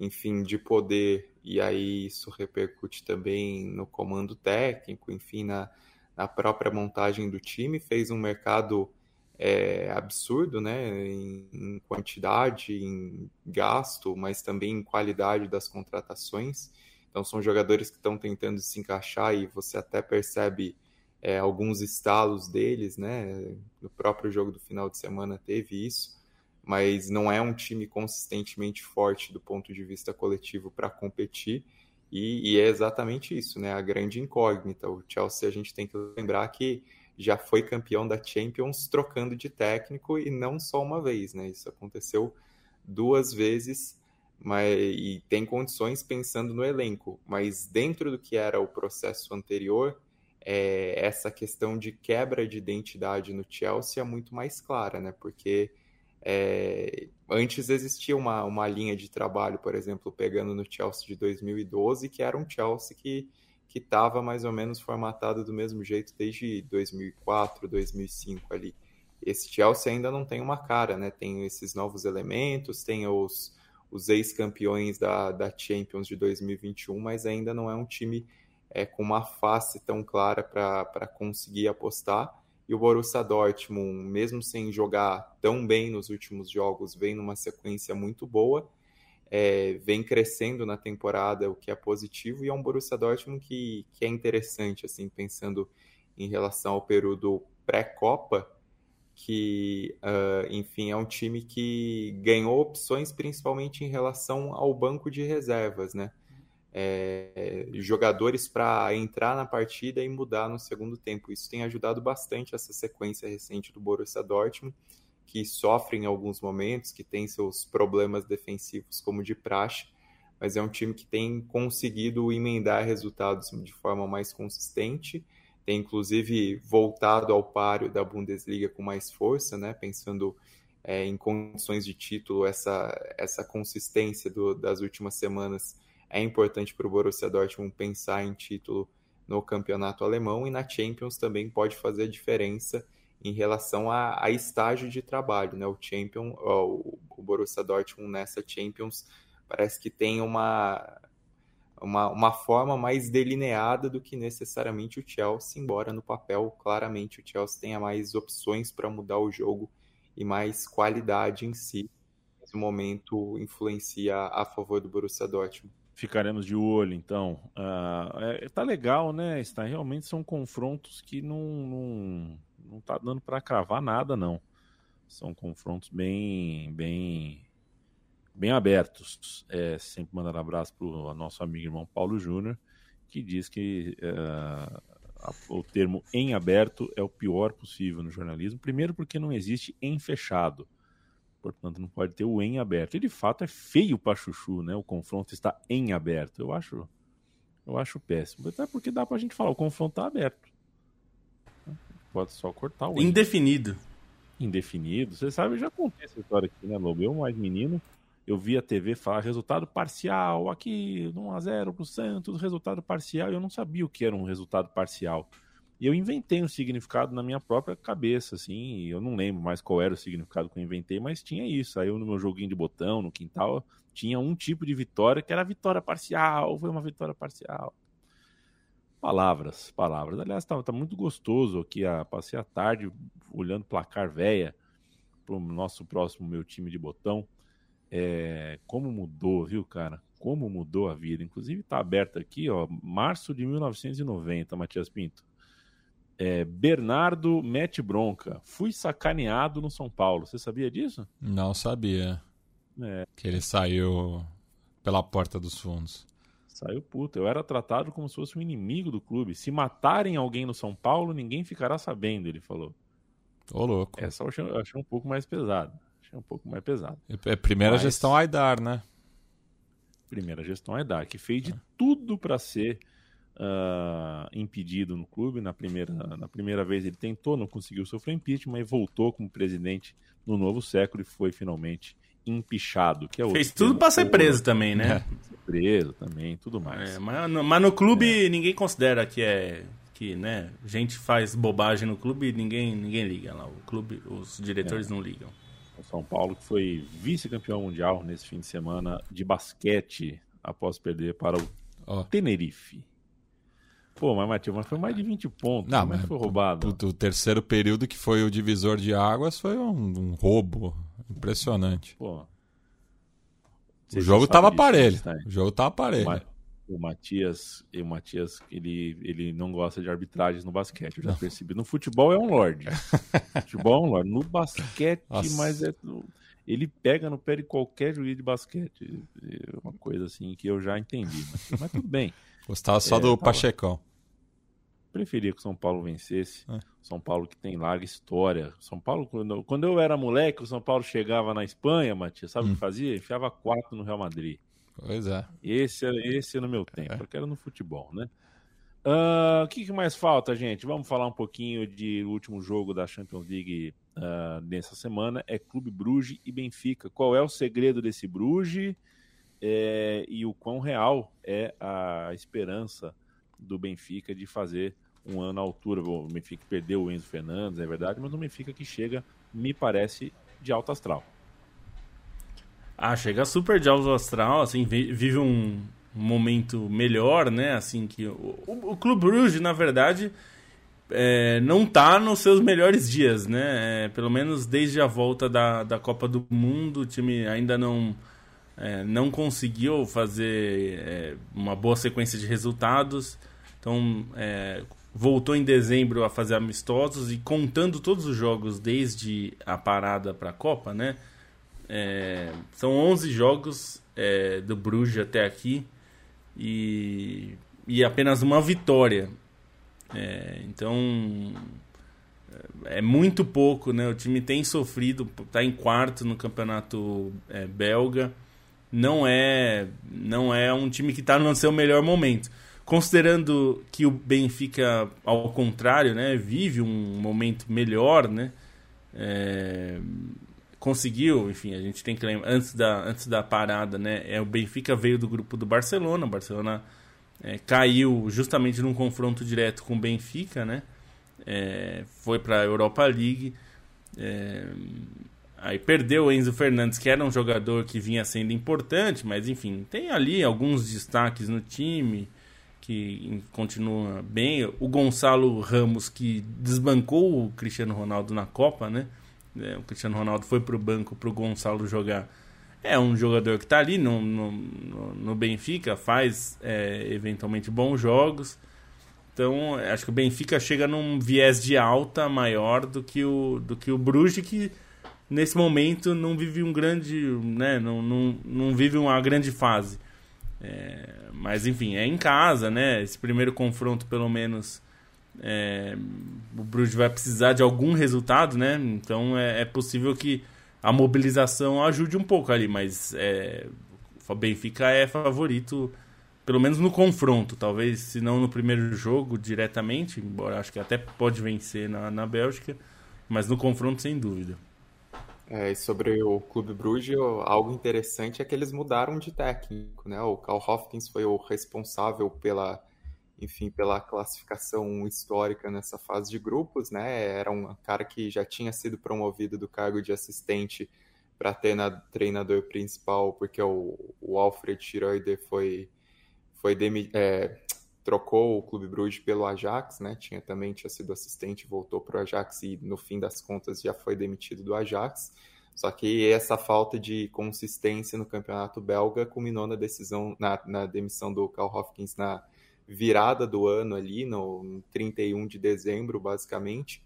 enfim, de poder, e aí isso repercute também no comando técnico, enfim, na, na própria montagem do time, fez um mercado é, absurdo, né, em, em, quantidade, em gasto, mas também em qualidade das contratações. Então são jogadores que estão tentando se encaixar e você até percebe é, alguns estalos deles, né? No próprio jogo do final de semana teve isso, mas não é um time consistentemente forte do ponto de vista coletivo para competir. E, e, é exatamente isso, né? A grande incógnita. O Chelsea a gente tem que lembrar que já foi campeão da Champions trocando de técnico e não só uma vez, né? Isso aconteceu duas vezes mas, e tem condições pensando no elenco, mas dentro do que era o processo anterior, é, essa questão de quebra de identidade no Chelsea é muito mais clara, né? Porque é, antes existia uma, uma linha de trabalho, por exemplo, pegando no Chelsea de 2012, que era um Chelsea que que estava mais ou menos formatado do mesmo jeito desde 2004, 2005 ali. Esse Chelsea ainda não tem uma cara, né? Tem esses novos elementos, tem os, os ex-campeões da, da Champions de 2021, mas ainda não é um time é, com uma face tão clara para conseguir apostar. E o Borussia Dortmund, mesmo sem jogar tão bem nos últimos jogos, vem numa sequência muito boa é, vem crescendo na temporada, o que é positivo, e é um Borussia Dortmund que, que é interessante, assim, pensando em relação ao período pré-Copa, que, uh, enfim, é um time que ganhou opções principalmente em relação ao banco de reservas, né? É, jogadores para entrar na partida e mudar no segundo tempo. Isso tem ajudado bastante essa sequência recente do Borussia Dortmund que sofre em alguns momentos, que tem seus problemas defensivos como de praxe, mas é um time que tem conseguido emendar resultados de forma mais consistente, tem inclusive voltado ao páreo da Bundesliga com mais força, né? Pensando é, em condições de título, essa, essa consistência do, das últimas semanas é importante para o Borussia Dortmund pensar em título no campeonato alemão e na Champions também pode fazer a diferença em relação a, a estágio de trabalho, né? O Champion, ó, o Borussia Dortmund nessa Champions parece que tem uma, uma, uma forma mais delineada do que necessariamente o Chelsea, embora no papel claramente o Chelsea tenha mais opções para mudar o jogo e mais qualidade em si. Esse momento influencia a favor do Borussia Dortmund. Ficaremos de olho, então. Uh, é, tá legal, né? Está realmente são confrontos que não, não não tá dando para cravar nada, não. São confrontos bem, bem, bem abertos. É, sempre mandar abraço para o nosso amigo irmão Paulo Júnior, que diz que a, o termo em aberto é o pior possível no jornalismo. Primeiro, porque não existe em fechado. Portanto, não pode ter o em aberto. E de fato é feio para chuchu, né? O confronto está em aberto. Eu acho, eu acho péssimo. Até porque dá para a gente falar, o confronto está aberto pode só cortar o Indefinido. Indefinido. Você sabe, eu já contei essa história aqui, né, Lobo? Eu, mais menino, eu vi a TV falar resultado parcial, aqui 1x0 pro Santos, resultado parcial, e eu não sabia o que era um resultado parcial. E eu inventei um significado na minha própria cabeça, assim, eu não lembro mais qual era o significado que eu inventei, mas tinha isso. Aí eu no meu joguinho de botão, no quintal, tinha um tipo de vitória que era vitória parcial, foi uma vitória parcial. Palavras, palavras. Aliás, tá, tá muito gostoso aqui. A, passei a tarde olhando placar véia pro nosso próximo meu time de botão. É, como mudou, viu, cara? Como mudou a vida. Inclusive tá aberto aqui, ó, março de 1990, Matias Pinto. É, Bernardo mete bronca. Fui sacaneado no São Paulo. Você sabia disso? Não sabia. É. Que ele saiu pela porta dos fundos. Saiu puto. Eu era tratado como se fosse um inimigo do clube. Se matarem alguém no São Paulo, ninguém ficará sabendo, ele falou. Ô, louco. Essa eu achei, eu achei um pouco mais pesada. é um pouco mais pesado. É primeira Mas, gestão Aidar, né? Primeira gestão Aidar, que fez de é. tudo para ser uh, impedido no clube. Na primeira, na primeira vez ele tentou, não conseguiu sofrer impeachment, mas voltou como presidente no novo século e foi finalmente empichado. Que é Fez tudo para ser preso também, né? É, preso também, tudo mais. É, mas, no, mas, no clube é. ninguém considera que é que, né, gente faz bobagem no clube e ninguém, ninguém liga lá. O clube, os diretores é. não ligam. O São Paulo que foi vice-campeão mundial nesse fim de semana de basquete após perder para o oh. Tenerife. Pô, mas Matheus, mas foi mais de 20 pontos. Não, mas foi roubado. O, o, terceiro período que foi o divisor de águas foi um, um roubo impressionante. Pô. O jogo tava parelho. Né? O jogo tava parelho. O Matias, o Matias ele, ele não gosta de arbitragens no basquete, eu já percebi. No futebol é um lorde. futebol é um lorde. No basquete, Nossa. mas é. Ele pega no pé de qualquer juiz de basquete. É uma coisa assim que eu já entendi. Mas, mas tudo bem. Gostava só é, do tava... Pachecão. Preferia que o São Paulo vencesse. É. São Paulo que tem larga história. São Paulo, quando, quando eu era moleque, o São Paulo chegava na Espanha, Matias, sabe o hum. que fazia? Enfiava quatro no Real Madrid. Pois é. Esse, esse no meu tempo, é. porque era no futebol, né? Uh, o que, que, mais falta, gente? Vamos falar um pouquinho de último jogo da Champions League uh, nessa semana. É Clube Bruges e Benfica. Qual é o segredo desse Bruges é, e o quão real é a esperança do Benfica de fazer um ano à altura? O Benfica perdeu o Enzo Fernandes, é verdade, mas o Benfica que chega, me parece, de alto astral. Ah, chega super de alto astral, assim, vive um momento melhor, né? Assim que o, o Clube Bruges, na verdade, é, não tá nos seus melhores dias, né? É, pelo menos desde a volta da, da Copa do Mundo, o time ainda não é, não conseguiu fazer é, uma boa sequência de resultados. Então, é, voltou em dezembro a fazer amistosos e contando todos os jogos desde a parada para a Copa, né? É, são 11 jogos é, do Bruges até aqui e, e apenas uma vitória. É, então é muito pouco, né? O time tem sofrido, está em quarto no campeonato é, belga. Não é, não é um time que está no seu melhor momento. Considerando que o Benfica, ao contrário, né, vive um momento melhor, né? É, conseguiu, enfim, a gente tem que lembrar, antes da, antes da parada, né, é, o Benfica veio do grupo do Barcelona, o Barcelona é, caiu justamente num confronto direto com o Benfica, né, é, foi para a Europa League, é, aí perdeu o Enzo Fernandes, que era um jogador que vinha sendo importante, mas enfim, tem ali alguns destaques no time, que continua bem, o Gonçalo Ramos, que desbancou o Cristiano Ronaldo na Copa, né, é, o Cristiano Ronaldo foi para o banco para o Gonçalo jogar. É um jogador que está ali no, no, no, Benfica, faz é, eventualmente bons jogos. Então, acho que o Benfica chega num viés de alta maior do que o, do que o Bruges, que nesse momento não vive um grande. Né, não, não, não vive uma grande fase. É, mas enfim, é em casa, né? Esse primeiro confronto, pelo menos, é, o Bruges vai precisar de algum resultado, né? Então é, é, possível que a mobilização ajude um pouco ali, mas é, o Benfica é favorito, pelo menos no confronto, talvez se não no primeiro jogo diretamente, embora acho que até pode vencer na, na Bélgica, mas no confronto sem dúvida. É, e sobre o Clube Bruges, algo interessante é que eles mudaram de técnico, né? O Carl Hopkins foi o responsável pela enfim, pela classificação histórica nessa fase de grupos, né? Era um cara que já tinha sido promovido do cargo de assistente para treinador principal, porque o, o Alfred Schroeder foi, foi é, trocou o Clube Bruges pelo Ajax, né? Tinha também tinha sido assistente, voltou para o Ajax e no fim das contas já foi demitido do Ajax. Só que essa falta de consistência no campeonato belga culminou na decisão, na, na demissão do Carl Hopkins na virada do ano ali, no 31 de dezembro, basicamente,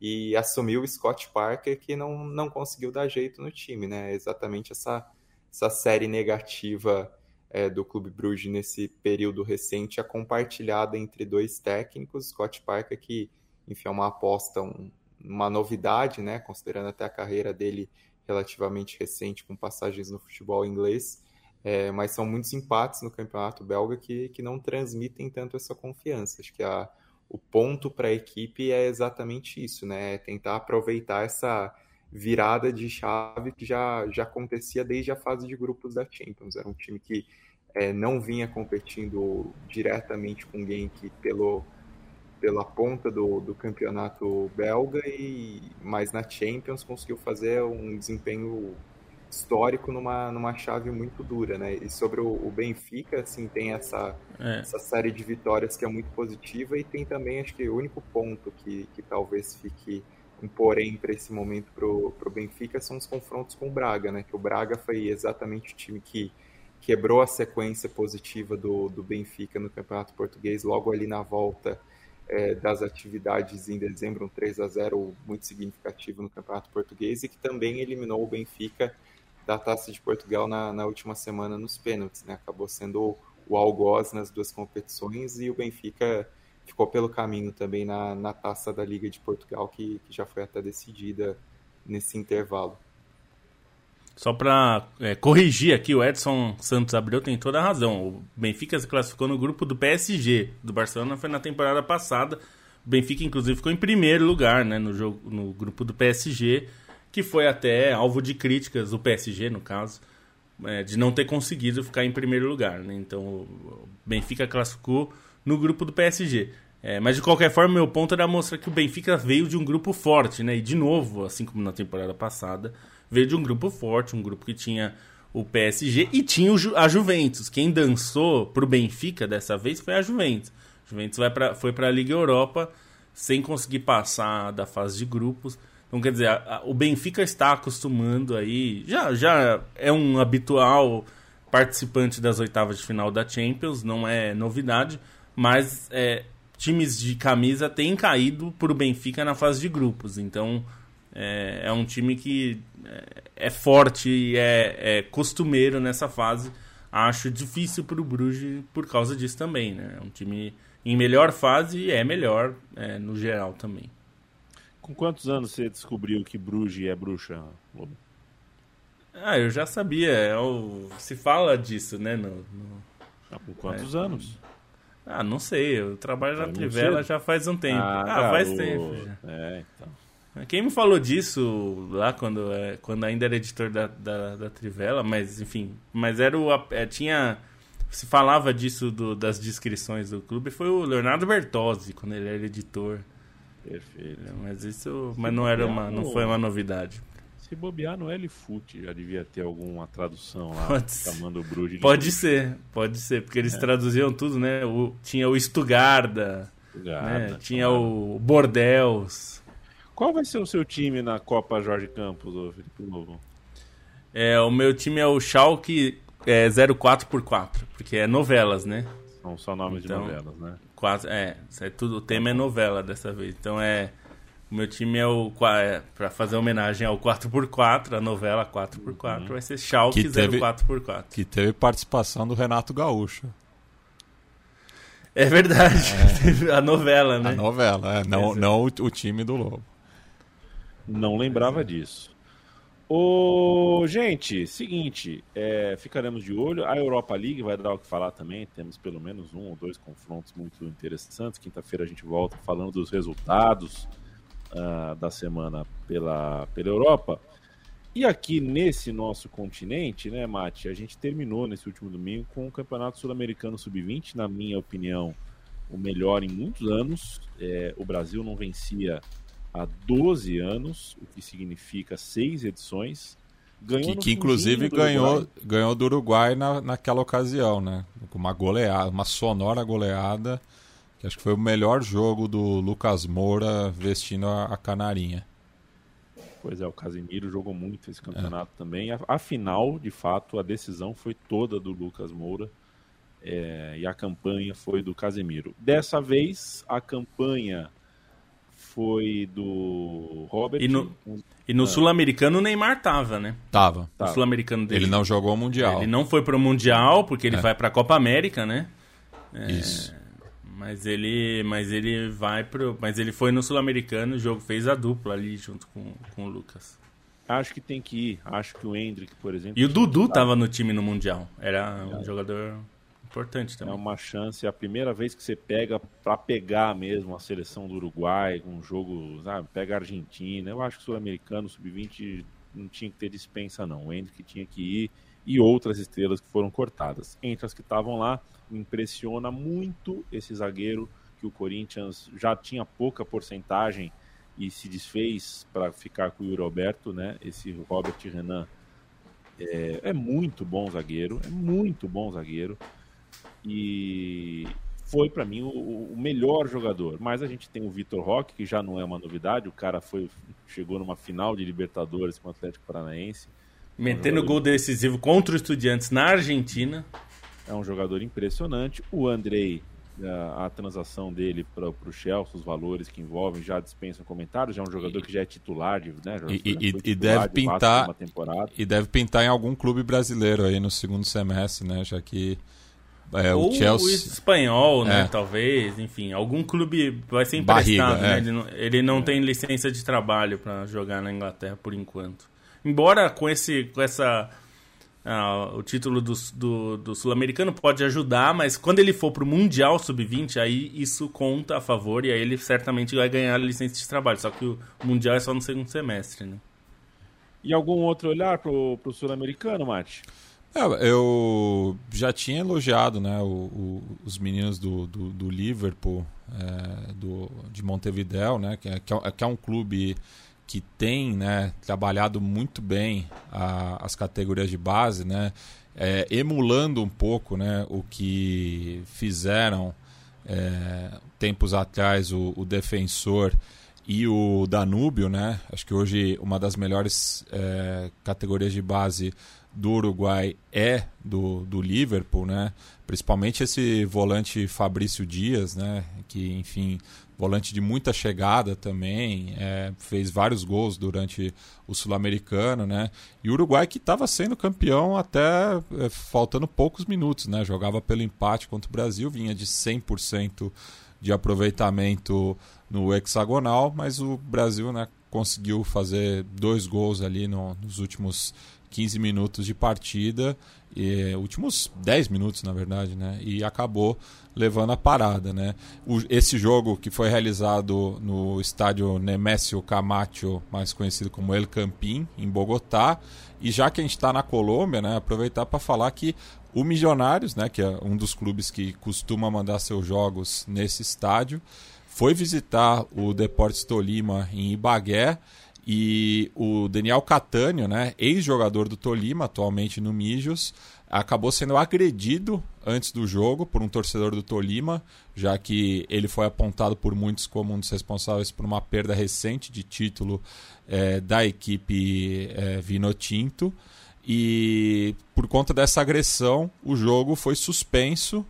e assumiu o Scott Parker, que não, não conseguiu dar jeito no time, né? Exatamente essa, essa série negativa é, do Clube Bruges nesse período recente é compartilhada entre dois técnicos, Scott Parker, que, enfim, é uma aposta, um, uma novidade, né? Considerando até a carreira dele relativamente recente, com passagens no futebol inglês, é, mas são muitos empates no campeonato belga que, que não transmitem tanto essa confiança. Acho que a, o ponto para a equipe é exatamente isso, né? É tentar aproveitar essa virada de chave que já, já acontecia desde a fase de grupos da Champions. Era um time que é, não vinha competindo diretamente com alguém que pelo pela ponta do, do campeonato belga e mais na Champions conseguiu fazer um desempenho histórico numa, numa chave muito dura, né? E sobre o, o Benfica, assim, tem essa, é. essa série de vitórias que é muito positiva e tem também, acho que o único ponto que, que talvez fique um porém para esse momento pro, pro Benfica são os confrontos com o Braga, né? Que o Braga foi exatamente o time que quebrou a sequência positiva do, do Benfica no Campeonato Português logo ali na volta é, das atividades em dezembro, um 3 a 0 muito significativo no Campeonato Português e que também eliminou o Benfica da Taça de Portugal na, na última semana nos pênaltis, né? Acabou sendo o algoz nas duas competições e o Benfica ficou pelo caminho também na, na Taça da Liga de Portugal, que, que já foi até decidida nesse intervalo. Só para é, corrigir aqui, o Edson Santos Abreu tem toda a razão. O Benfica se classificou no grupo do PSG. Do Barcelona foi na temporada passada. O Benfica, inclusive, ficou em primeiro lugar né, no, jogo, no grupo do PSG, que foi até alvo de críticas, o PSG, no caso, é, de não ter conseguido ficar em primeiro lugar. Né? Então, o Benfica classificou no grupo do PSG. É, mas de qualquer forma, meu ponto era mostrar que o Benfica veio de um grupo forte, né? E de novo, assim como na temporada passada, veio de um grupo forte, um grupo que tinha o PSG e tinha a Juventus. Quem dançou pro Benfica dessa vez foi a Juventus. A Juventus vai pra, foi para a Liga Europa sem conseguir passar da fase de grupos. Então, quer dizer, a, a, o Benfica está acostumando aí, já, já é um habitual participante das oitavas de final da Champions, não é novidade, mas é, times de camisa têm caído para o Benfica na fase de grupos. Então, é, é um time que é, é forte e é, é, costumeiro nessa fase. Acho difícil para o Bruges por causa disso também. Né? É um time em melhor fase e é melhor é, no geral também. Com quantos anos você descobriu que Bruges é bruxa, Lobo? Ah, eu já sabia. É o... Se fala disso, né? No, no... Ah, com quantos anos? Ah, não sei. Eu trabalho na Trivela já faz um tempo. Ah, ah faz tempo. Já. É, então. Quem me falou disso lá quando, é, quando ainda era editor da, da, da Trivela, mas enfim, mas era o. É, tinha. Se falava disso do, das descrições do clube, foi o Leonardo Bertozzi, quando ele era editor. Perfeito. Mas isso. mas não era uma. não foi uma novidade. Se bobear no L-Foot, já devia ter alguma tradução lá, pode chamando o Brude de Pode ser, pode ser, porque eles é. traduziam tudo, né? O, tinha o Stugarda, né? tinha o Bordels. Qual vai ser o seu time na Copa Jorge Campos, ô Felipe Novo? É, o meu time é o Schalke é, 04x4, porque é novelas, né? São só nomes então, de novelas, né? Quatro, é, é tudo, o tema é novela dessa vez. Então é. O meu time é o. É, pra fazer homenagem ao 4x4, a novela 4x4, uhum. vai ser Schalke 04x4. Que teve participação do Renato Gaúcho. É verdade, é. a novela, né? A novela, é, não, não o, o time do Lobo. Não lembrava disso. Ô, gente, seguinte, é, ficaremos de olho. A Europa League vai dar o que falar também. Temos pelo menos um ou dois confrontos muito interessantes. Quinta-feira a gente volta falando dos resultados uh, da semana pela, pela Europa. E aqui nesse nosso continente, né, Mate, a gente terminou nesse último domingo com o Campeonato Sul-Americano Sub-20, na minha opinião, o melhor em muitos anos. É, o Brasil não vencia há 12 anos, o que significa seis edições. Ganhou que, que inclusive do ganhou, ganhou do Uruguai na, naquela ocasião, né? Uma goleada, uma sonora goleada. Que acho que foi o melhor jogo do Lucas Moura vestindo a, a canarinha. Pois é, o Casemiro jogou muito esse campeonato é. também. A, a, final, de fato, a decisão foi toda do Lucas Moura. É, e a campanha foi do Casemiro. Dessa vez, a campanha foi do Robert. E no, e no ah. Sul-Americano o Neymar tava, né? Tava. O Sul-Americano dele. Ele não jogou o Mundial. Ele não foi pro Mundial, porque ele é. vai pra Copa América, né? É, Isso. Mas ele, mas ele vai pro. Mas ele foi no Sul-Americano, o jogo fez a dupla ali junto com, com o Lucas. Acho que tem que ir. Acho que o Hendrick, por exemplo. E o Dudu estava no time no Mundial. Era um é. jogador importante também. É uma chance, é a primeira vez que você pega para pegar mesmo a seleção do Uruguai, um jogo, sabe? Pega a Argentina. Eu acho que o Sul-Americano, Sub-20, não tinha que ter dispensa, não. O Hendrick tinha que ir e outras estrelas que foram cortadas. Entre as que estavam lá, impressiona muito esse zagueiro que o Corinthians já tinha pouca porcentagem e se desfez para ficar com o Yuri Alberto, né? Esse Robert Renan é, é, muito bom zagueiro, é muito bom zagueiro e foi para mim o, o, melhor jogador. Mas a gente tem o Vitor Roque, que já não é uma novidade, o cara foi chegou numa final de Libertadores com o Atlético Paranaense. Metendo um gol decisivo contra o Estudiantes na Argentina. É um jogador impressionante. O Andrei a, a transação dele para o Chelsea, os valores que envolvem, já dispensam comentários. Já é um jogador que já é titular, de, né? E, e, e deve pintar e deve pintar em algum clube brasileiro aí no segundo semestre, né? Já que é, o Ou Chelsea... o espanhol, né? É. Talvez, enfim, algum clube vai ser emprestado, Barriga, né? É. Ele não, ele não tem licença de trabalho para jogar na Inglaterra por enquanto. Embora com esse com essa ah, o título do, do, do Sul-Americano pode ajudar, mas quando ele for para o Mundial Sub-20, aí isso conta a favor e aí ele certamente vai ganhar a licença de trabalho. Só que o Mundial é só no segundo semestre, né? E algum outro olhar para o Sul-Americano, Mate? É, eu já tinha elogiado né, o, o, os meninos do, do, do Liverpool, é, do, de Montevideo, né, que é, que é, que é um clube que tem né, trabalhado muito bem a, as categorias de base, né, é, emulando um pouco né, o que fizeram é, tempos atrás o, o, Defensor e o Danúbio. Né? Acho que hoje uma das melhores é, categorias de base do Uruguai é do, do Liverpool, né? principalmente esse volante Fabrício Dias, né? que enfim volante de muita chegada também, é, fez vários gols durante o Sul-Americano, né? E o Uruguai que estava sendo campeão até é, faltando poucos minutos, né? Jogava pelo empate contra o Brasil, vinha de 100% de aproveitamento no hexagonal, mas o Brasil, né, conseguiu fazer dois gols ali no, nos últimos 15 minutos de partida, e, últimos 10 minutos, na verdade, né? E acabou levando a parada, né? O, esse jogo que foi realizado no estádio Nemesio Camacho, mais conhecido como El Campín, em Bogotá, e já que a gente está na Colômbia, né? Aproveitar para falar que o Milionários, né? Que é um dos clubes que costuma mandar seus jogos nesse estádio, foi visitar o Deportes Tolima em Ibagué e o Daniel Catânio, né, ex-jogador do Tolima, atualmente no Mijos, acabou sendo agredido antes do jogo por um torcedor do Tolima, já que ele foi apontado por muitos como um dos responsáveis por uma perda recente de título é, da equipe é, Vinotinto. E por conta dessa agressão, o jogo foi suspenso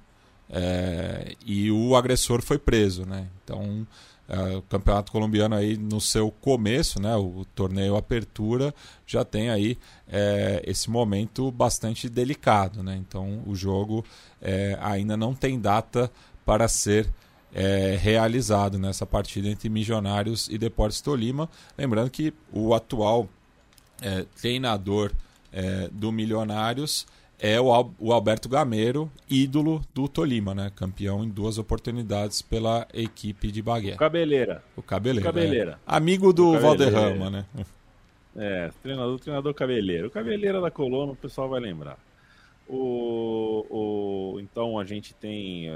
é, e o agressor foi preso. Né? Então Uh, o campeonato colombiano aí no seu começo, né, o torneio Apertura, já tem aí é, esse momento bastante delicado. Né? Então o jogo é, ainda não tem data para ser é, realizado nessa partida entre Milionários e Deportes Tolima. Lembrando que o atual é, treinador é, do Milionários é o, o Alberto Gameiro, ídolo do Tolima, né? Campeão em duas oportunidades pela equipe de Bagué. O Cabeleira. O Cabeleira. O Cabeleira. É. Amigo do Valderrama, né? É, treinador, treinador Cabeleira. O Cabeleira da Colônia, o pessoal vai lembrar. O, o, então a gente tem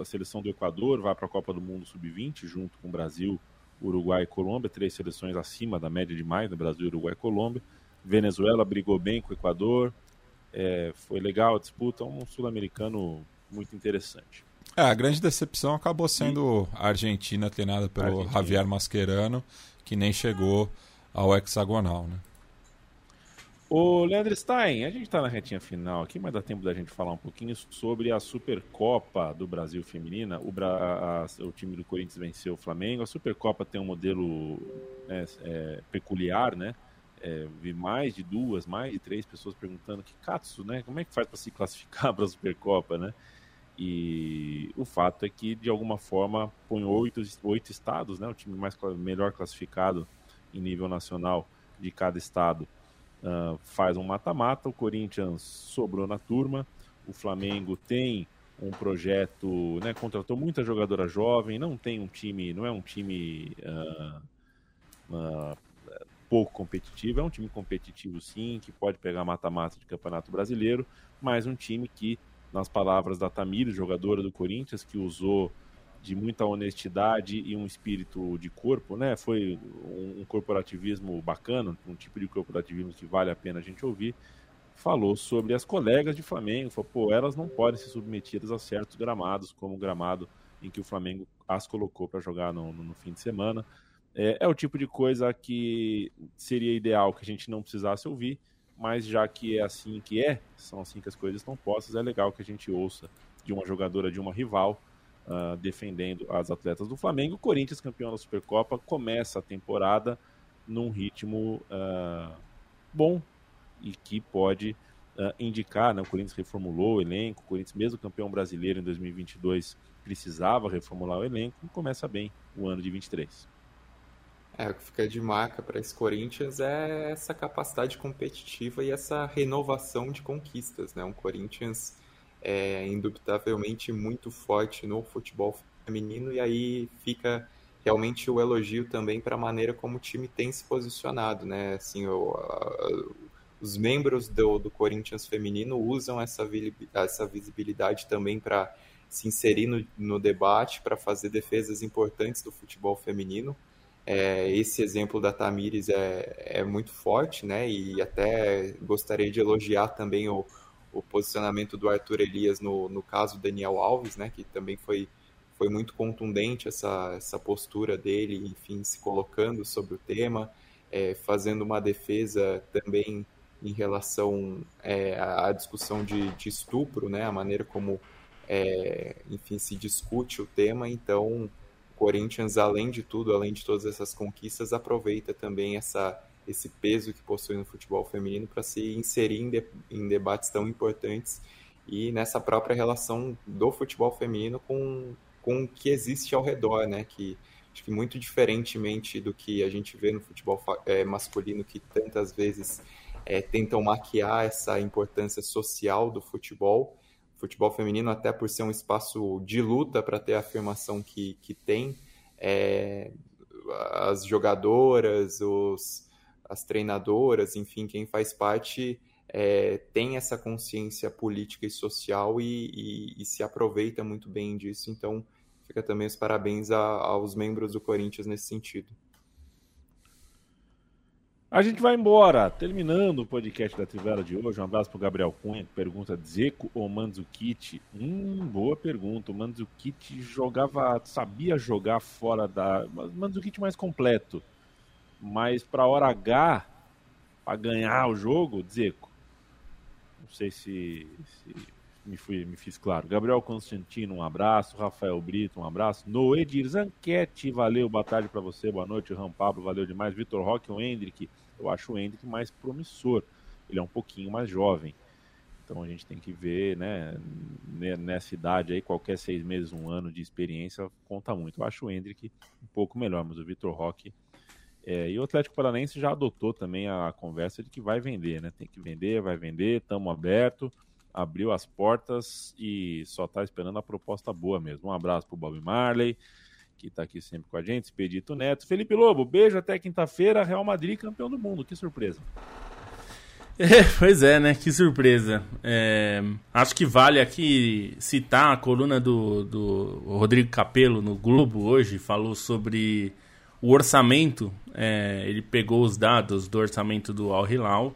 a seleção do Equador, vai para a Copa do Mundo Sub-20, junto com Brasil, Uruguai e Colômbia, três seleções acima da média demais, no Brasil, Uruguai e Colômbia. Venezuela brigou bem com o Equador, é, foi legal a disputa, um sul-americano muito interessante. É, a grande decepção acabou sendo a Argentina, treinada pelo Argentina. Javier Mascherano, que nem chegou ao hexagonal, né? O Leandro Stein, a gente está na retinha final aqui, mas dá tempo da gente falar um pouquinho sobre a Supercopa do Brasil Feminina. O, Bra... a... o time do Corinthians venceu o Flamengo. A Supercopa tem um modelo né, é, peculiar, né? É, vi mais de duas, mais de três pessoas perguntando que Katsu, né? Como é que faz para se classificar para a Supercopa, né? E o fato é que, de alguma forma, põe oito, oito estados, né? O time mais melhor classificado em nível nacional de cada estado uh, faz um mata-mata. O Corinthians sobrou na turma. O Flamengo tem um projeto, né, contratou muita jogadora jovem, não tem um time, não é um time uh, uh, pouco competitivo, é um time competitivo sim, que pode pegar mata-mata de Campeonato Brasileiro, mas um time que, nas palavras da Tamires, jogadora do Corinthians, que usou de muita honestidade e um espírito de corpo, né? Foi um, um corporativismo bacana, um tipo de corporativismo que vale a pena a gente ouvir. Falou sobre as colegas de Flamengo, falou, pô, elas não podem ser submetidas a certos gramados, como o gramado em que o Flamengo as colocou para jogar no, no, no, fim de semana. É, é o tipo de coisa que seria ideal que a gente não precisasse ouvir, mas já que é assim que é, são assim que as coisas estão postas, é legal que a gente ouça de uma jogadora de uma rival uh, defendendo as atletas do Flamengo. O Corinthians, campeão da Supercopa, começa a temporada num ritmo uh, bom e que pode uh, indicar, né? o Corinthians reformulou o elenco, o Corinthians, mesmo campeão brasileiro em 2022, precisava reformular o elenco e começa bem o ano de 23. É, o que fica de marca para esse Corinthians é essa capacidade competitiva e essa renovação de conquistas, né? Um Corinthians é indubitavelmente muito forte no futebol feminino e aí fica realmente o elogio também para a maneira como o time tem se posicionado, né? Assim, o, a, os membros do, do Corinthians feminino usam essa, essa visibilidade também para se inserir no, no debate, para fazer defesas importantes do futebol feminino. É, esse exemplo da Tamires é, é muito forte, né? E até gostaria de elogiar também o, o posicionamento do Arthur Elias no, no caso Daniel Alves, né, que também foi, foi muito contundente essa, essa postura dele, enfim, se colocando sobre o tema, é, fazendo uma defesa também em relação é, à discussão de, de, estupro, né, a maneira como, é, enfim, se discute o tema. Então, Corinthians, além de tudo, além de todas essas conquistas, aproveita também essa esse peso que possui no futebol feminino para se inserir em, de, em, debates tão importantes e nessa própria relação do futebol feminino com, com o que existe ao redor, né? Que acho que muito diferentemente do que a gente vê no futebol é, masculino, que tantas vezes é, tentam maquiar essa importância social do futebol. Futebol feminino, até por ser um espaço de luta para ter a afirmação que, que tem, é, as jogadoras, os, as treinadoras, enfim, quem faz parte é, tem essa consciência política e social e, e, e, se aproveita muito bem disso. Então, fica também os parabéns a, aos membros do Corinthians nesse sentido. A gente vai embora, terminando o podcast da Trivela de hoje. Um abraço para o Gabriel Cunha, que pergunta: Zeco ou Mandzukic? Hum, boa pergunta. O Mandzukic jogava, sabia jogar fora da. Mandzukic mais completo mas para hora H, para ganhar o jogo, Zeco. Não sei se, se me, fui, me fiz claro. Gabriel Constantino, um abraço. Rafael Brito, um abraço. Noedir Zanquete, valeu, boa tarde para você, boa noite. Ram Pablo, valeu demais. Vitor Roque, o Hendrick, eu acho o Hendrick mais promissor. Ele é um pouquinho mais jovem. Então a gente tem que ver, né, nessa idade aí, qualquer seis meses, um ano de experiência conta muito. Eu acho o Hendrick um pouco melhor, mas o Vitor Roque é, e o Atlético Paranaense já adotou também a conversa de que vai vender, né? Tem que vender, vai vender, estamos aberto, abriu as portas e só está esperando a proposta boa mesmo. Um abraço para o Bob Marley, que está aqui sempre com a gente, Expedito Neto. Felipe Lobo, beijo até quinta-feira, Real Madrid campeão do mundo, que surpresa. É, pois é, né? Que surpresa. É, acho que vale aqui citar a coluna do, do Rodrigo Capello no Globo hoje, falou sobre o orçamento, é, ele pegou os dados do orçamento do Al Hilal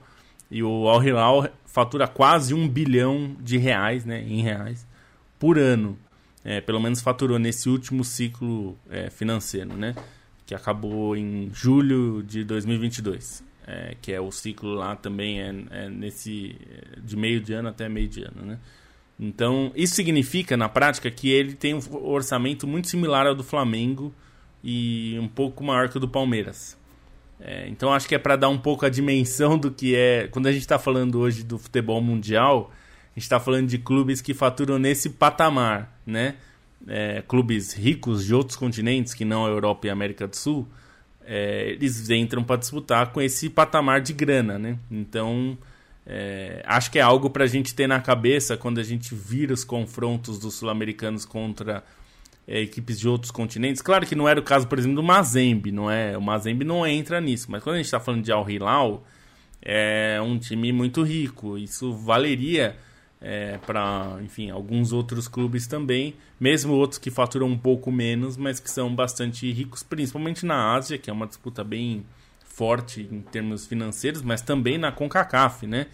e o Al Hilal fatura quase um bilhão de reais, né, em reais, por ano. É, pelo menos faturou nesse último ciclo é, financeiro, né, que acabou em julho de 2022. É, que é o ciclo lá também é, é, nesse de meio de ano até meio de ano, né? Então isso significa na prática que ele tem um orçamento muito similar ao do Flamengo e um pouco maior que o do Palmeiras. É, então acho que é para dar um pouco a dimensão do que é. Quando a gente está falando hoje do futebol mundial, a gente está falando de clubes que faturam nesse patamar, né? É, clubes ricos de outros continentes que não a Europa e a América do Sul, é, eles entram para disputar com esse patamar de grana, né? Então, é, acho que é algo para a gente ter na cabeça quando a gente vira os confrontos dos sul-americanos contra é, equipes de outros continentes. Claro que não era o caso, por exemplo, do Mazembe, não é? O Mazembe não entra nisso, mas quando a gente está falando de Al Hilal, é um time muito rico. Isso valeria é, para, enfim, alguns outros clubes também, mesmo outros que faturam um pouco menos, mas que são bastante ricos, principalmente na Ásia, que é uma disputa bem forte em termos financeiros, mas também na CONCACAF, né?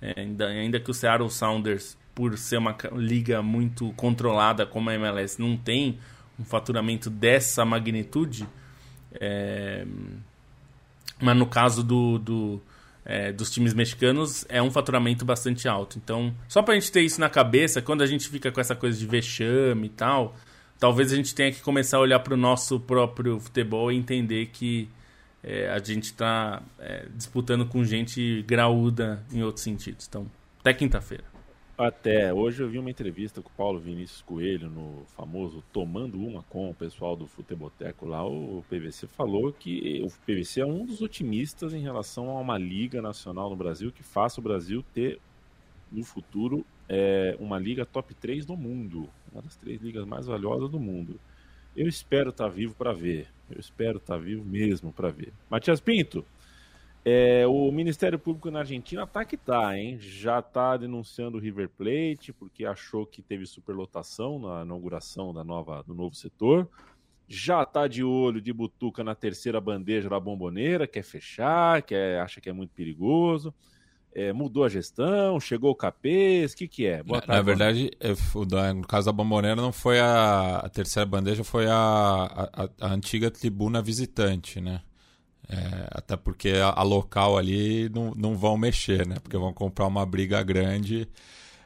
É, ainda, ainda que o Seattle Sounders por ser uma liga muito controlada como a MLS, não tem um faturamento dessa magnitude. É... Mas no caso do, do é, dos times mexicanos, é um faturamento bastante alto. Então, só para a gente ter isso na cabeça, quando a gente fica com essa coisa de vexame e tal, talvez a gente tenha que começar a olhar para o nosso próprio futebol e entender que é, a gente está é, disputando com gente graúda em outros sentidos. Então, até quinta-feira. Até hoje eu vi uma entrevista com o Paulo Vinícius Coelho no famoso Tomando Uma com o pessoal do Futeboteco lá. O PVC falou que o PVC é um dos otimistas em relação a uma liga nacional no Brasil que faça o Brasil ter no futuro é, uma liga top 3 do mundo, uma das três ligas mais valiosas do mundo. Eu espero estar tá vivo para ver. Eu espero estar tá vivo mesmo para ver. Matias Pinto, é, o Ministério Público na Argentina tá que tá, hein? Já tá denunciando o River Plate porque achou que teve superlotação na inauguração da nova, do novo setor. Já tá de olho de butuca na terceira bandeja da bomboneira, quer fechar, quer, acha que é muito perigoso. É, mudou a gestão, chegou o Capês, o que, que é? Boa na, tarde, na verdade, no caso da Bomboneira, não foi a, a terceira bandeja, foi a, a, a, antiga tribuna visitante, né? É, até porque a, a, local ali não, não vão mexer, né? Porque vão comprar uma briga grande.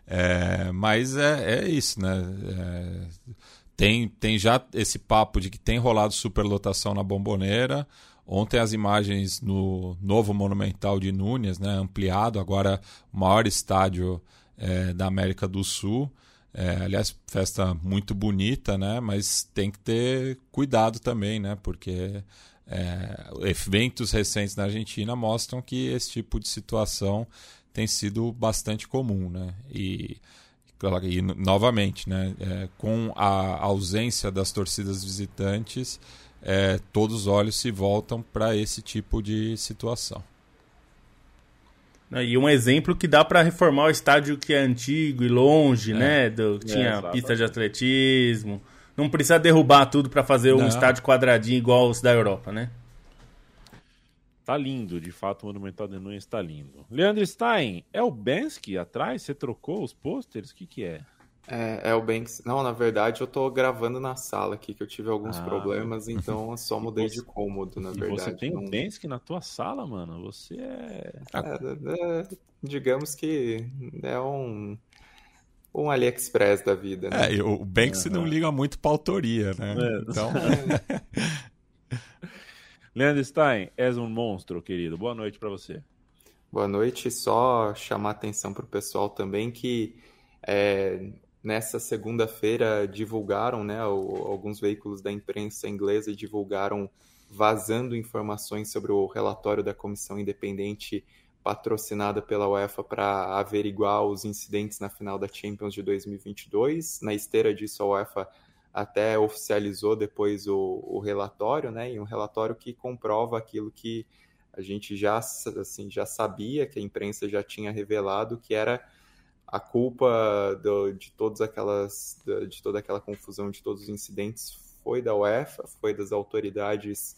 É, mas é, é isso, né? É, tem, tem já esse papo de que tem rolado superlotação na bomboneira. Ontem as imagens no novo Monumental de Núñez, né? Ampliado, agora o maior estádio é, da América do Sul. É, aliás, festa muito bonita, né? Mas tem que ter cuidado também, né? Porque é, eventos recentes na Argentina mostram que esse tipo de situação tem sido bastante comum, né? E, e novamente, né? É, com a ausência das torcidas visitantes, é, todos os olhos se voltam para esse tipo de situação. E um exemplo que dá para reformar o estádio que é antigo e longe, é. né? Do, tinha é, pista de atletismo. Não precisa derrubar tudo para fazer não. um estádio quadradinho igual os da Europa, né? Tá lindo, de fato, o Monumental de Nunes está lindo. Leandro Stein, é o Bensky atrás? Você trocou os pôsteres? O que que é? É, é o Banks. Não, na verdade eu tô gravando na sala aqui, que eu tive alguns ah, problemas, então eu só mudei você... de cômodo, na verdade. Você tem não... um Banksy na tua sala, mano? Você é... é, é digamos que é um um AliExpress da vida, né? É, o Banksy uhum. não liga muito pra autoria, né? É. Então... Leandro Stein, és um monstro, querido. Boa noite para você. Boa noite. Só chamar atenção para o pessoal também que é, nessa segunda-feira divulgaram, né, alguns veículos da imprensa inglesa divulgaram vazando informações sobre o relatório da comissão independente patrocinada pela UEFA para averiguar os incidentes na final da Champions de 2022. Na esteira disso, a UEFA até oficializou depois o, o relatório, né? E um relatório que comprova aquilo que a gente já, assim, já sabia, que a imprensa já tinha revelado, que era a culpa do, de todas aquelas de toda aquela confusão de todos os incidentes foi da UEFA foi das autoridades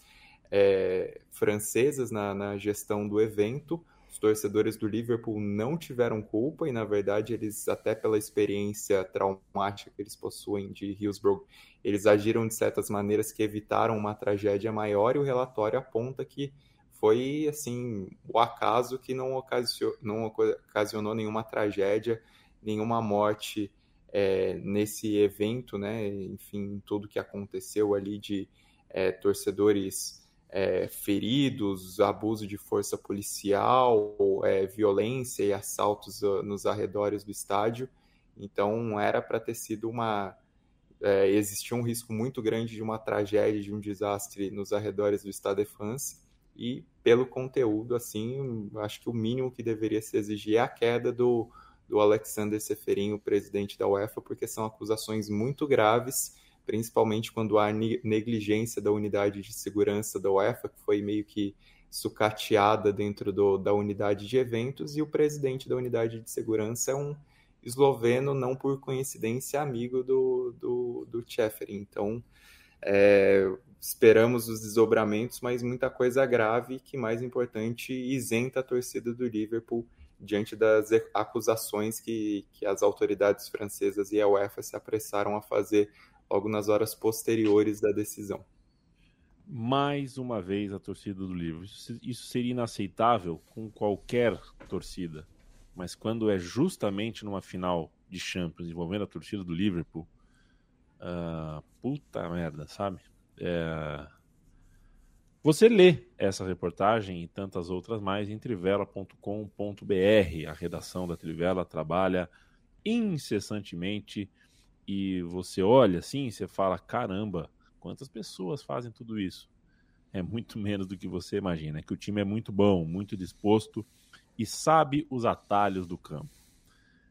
é, francesas na, na, gestão do evento os torcedores do Liverpool não tiveram culpa e na verdade eles até pela experiência traumática que eles possuem de Hillsborough eles agiram de certas maneiras que evitaram uma tragédia maior e o relatório aponta que foi assim o acaso que não ocasionou, não ocasionou nenhuma tragédia, nenhuma morte é, nesse evento, né? Enfim, tudo que aconteceu ali de é, torcedores é, feridos, abuso de força policial, é, violência e assaltos ah, nos arredores do estádio. Então era para ter sido uma é, existia um risco muito grande de uma tragédia, de um desastre nos arredores do Stade de France, e pelo conteúdo, assim, acho que o mínimo que deveria se exigir é a queda do, do Alexander Seferin, o presidente da UEFA, porque são acusações muito graves, principalmente quando há negligência da unidade de segurança da UEFA, que foi meio que sucateada dentro do, da unidade de eventos, e o presidente da unidade de segurança é um esloveno, não por coincidência, amigo do, do, do Então, é, esperamos os desdobramentos, mas muita coisa grave que, mais importante, isenta a torcida do Liverpool diante das acusações que, que as autoridades francesas e a UEFA se apressaram a fazer logo nas horas posteriores da decisão. Mais uma vez a torcida do. Isso, isso seria inaceitável com qualquer torcida. Mas quando é justamente numa final de Champions envolvendo a torcida do Liverpool, uh, puta merda, sabe? É... Você lê essa reportagem e tantas outras mais em trivela.com.br. A redação da Trivela trabalha incessantemente e você olha assim, você fala: caramba, quantas pessoas fazem tudo isso? É muito menos do que você imagina. É que o time é muito bom, muito disposto e sabe os atalhos do campo.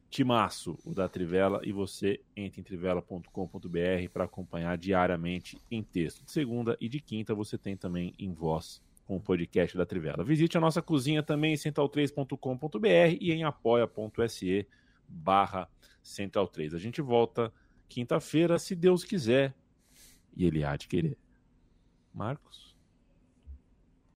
Timaço, o da Trivela, e você entra em trivela.com.br para acompanhar diariamente em texto. De segunda e de quinta você tem também em voz com o podcast da Trivela. Visite a nossa cozinha também em central3.com.br e em apoia.se barra central3. A gente volta quinta-feira, se Deus quiser, e ele há de querer. Marcos?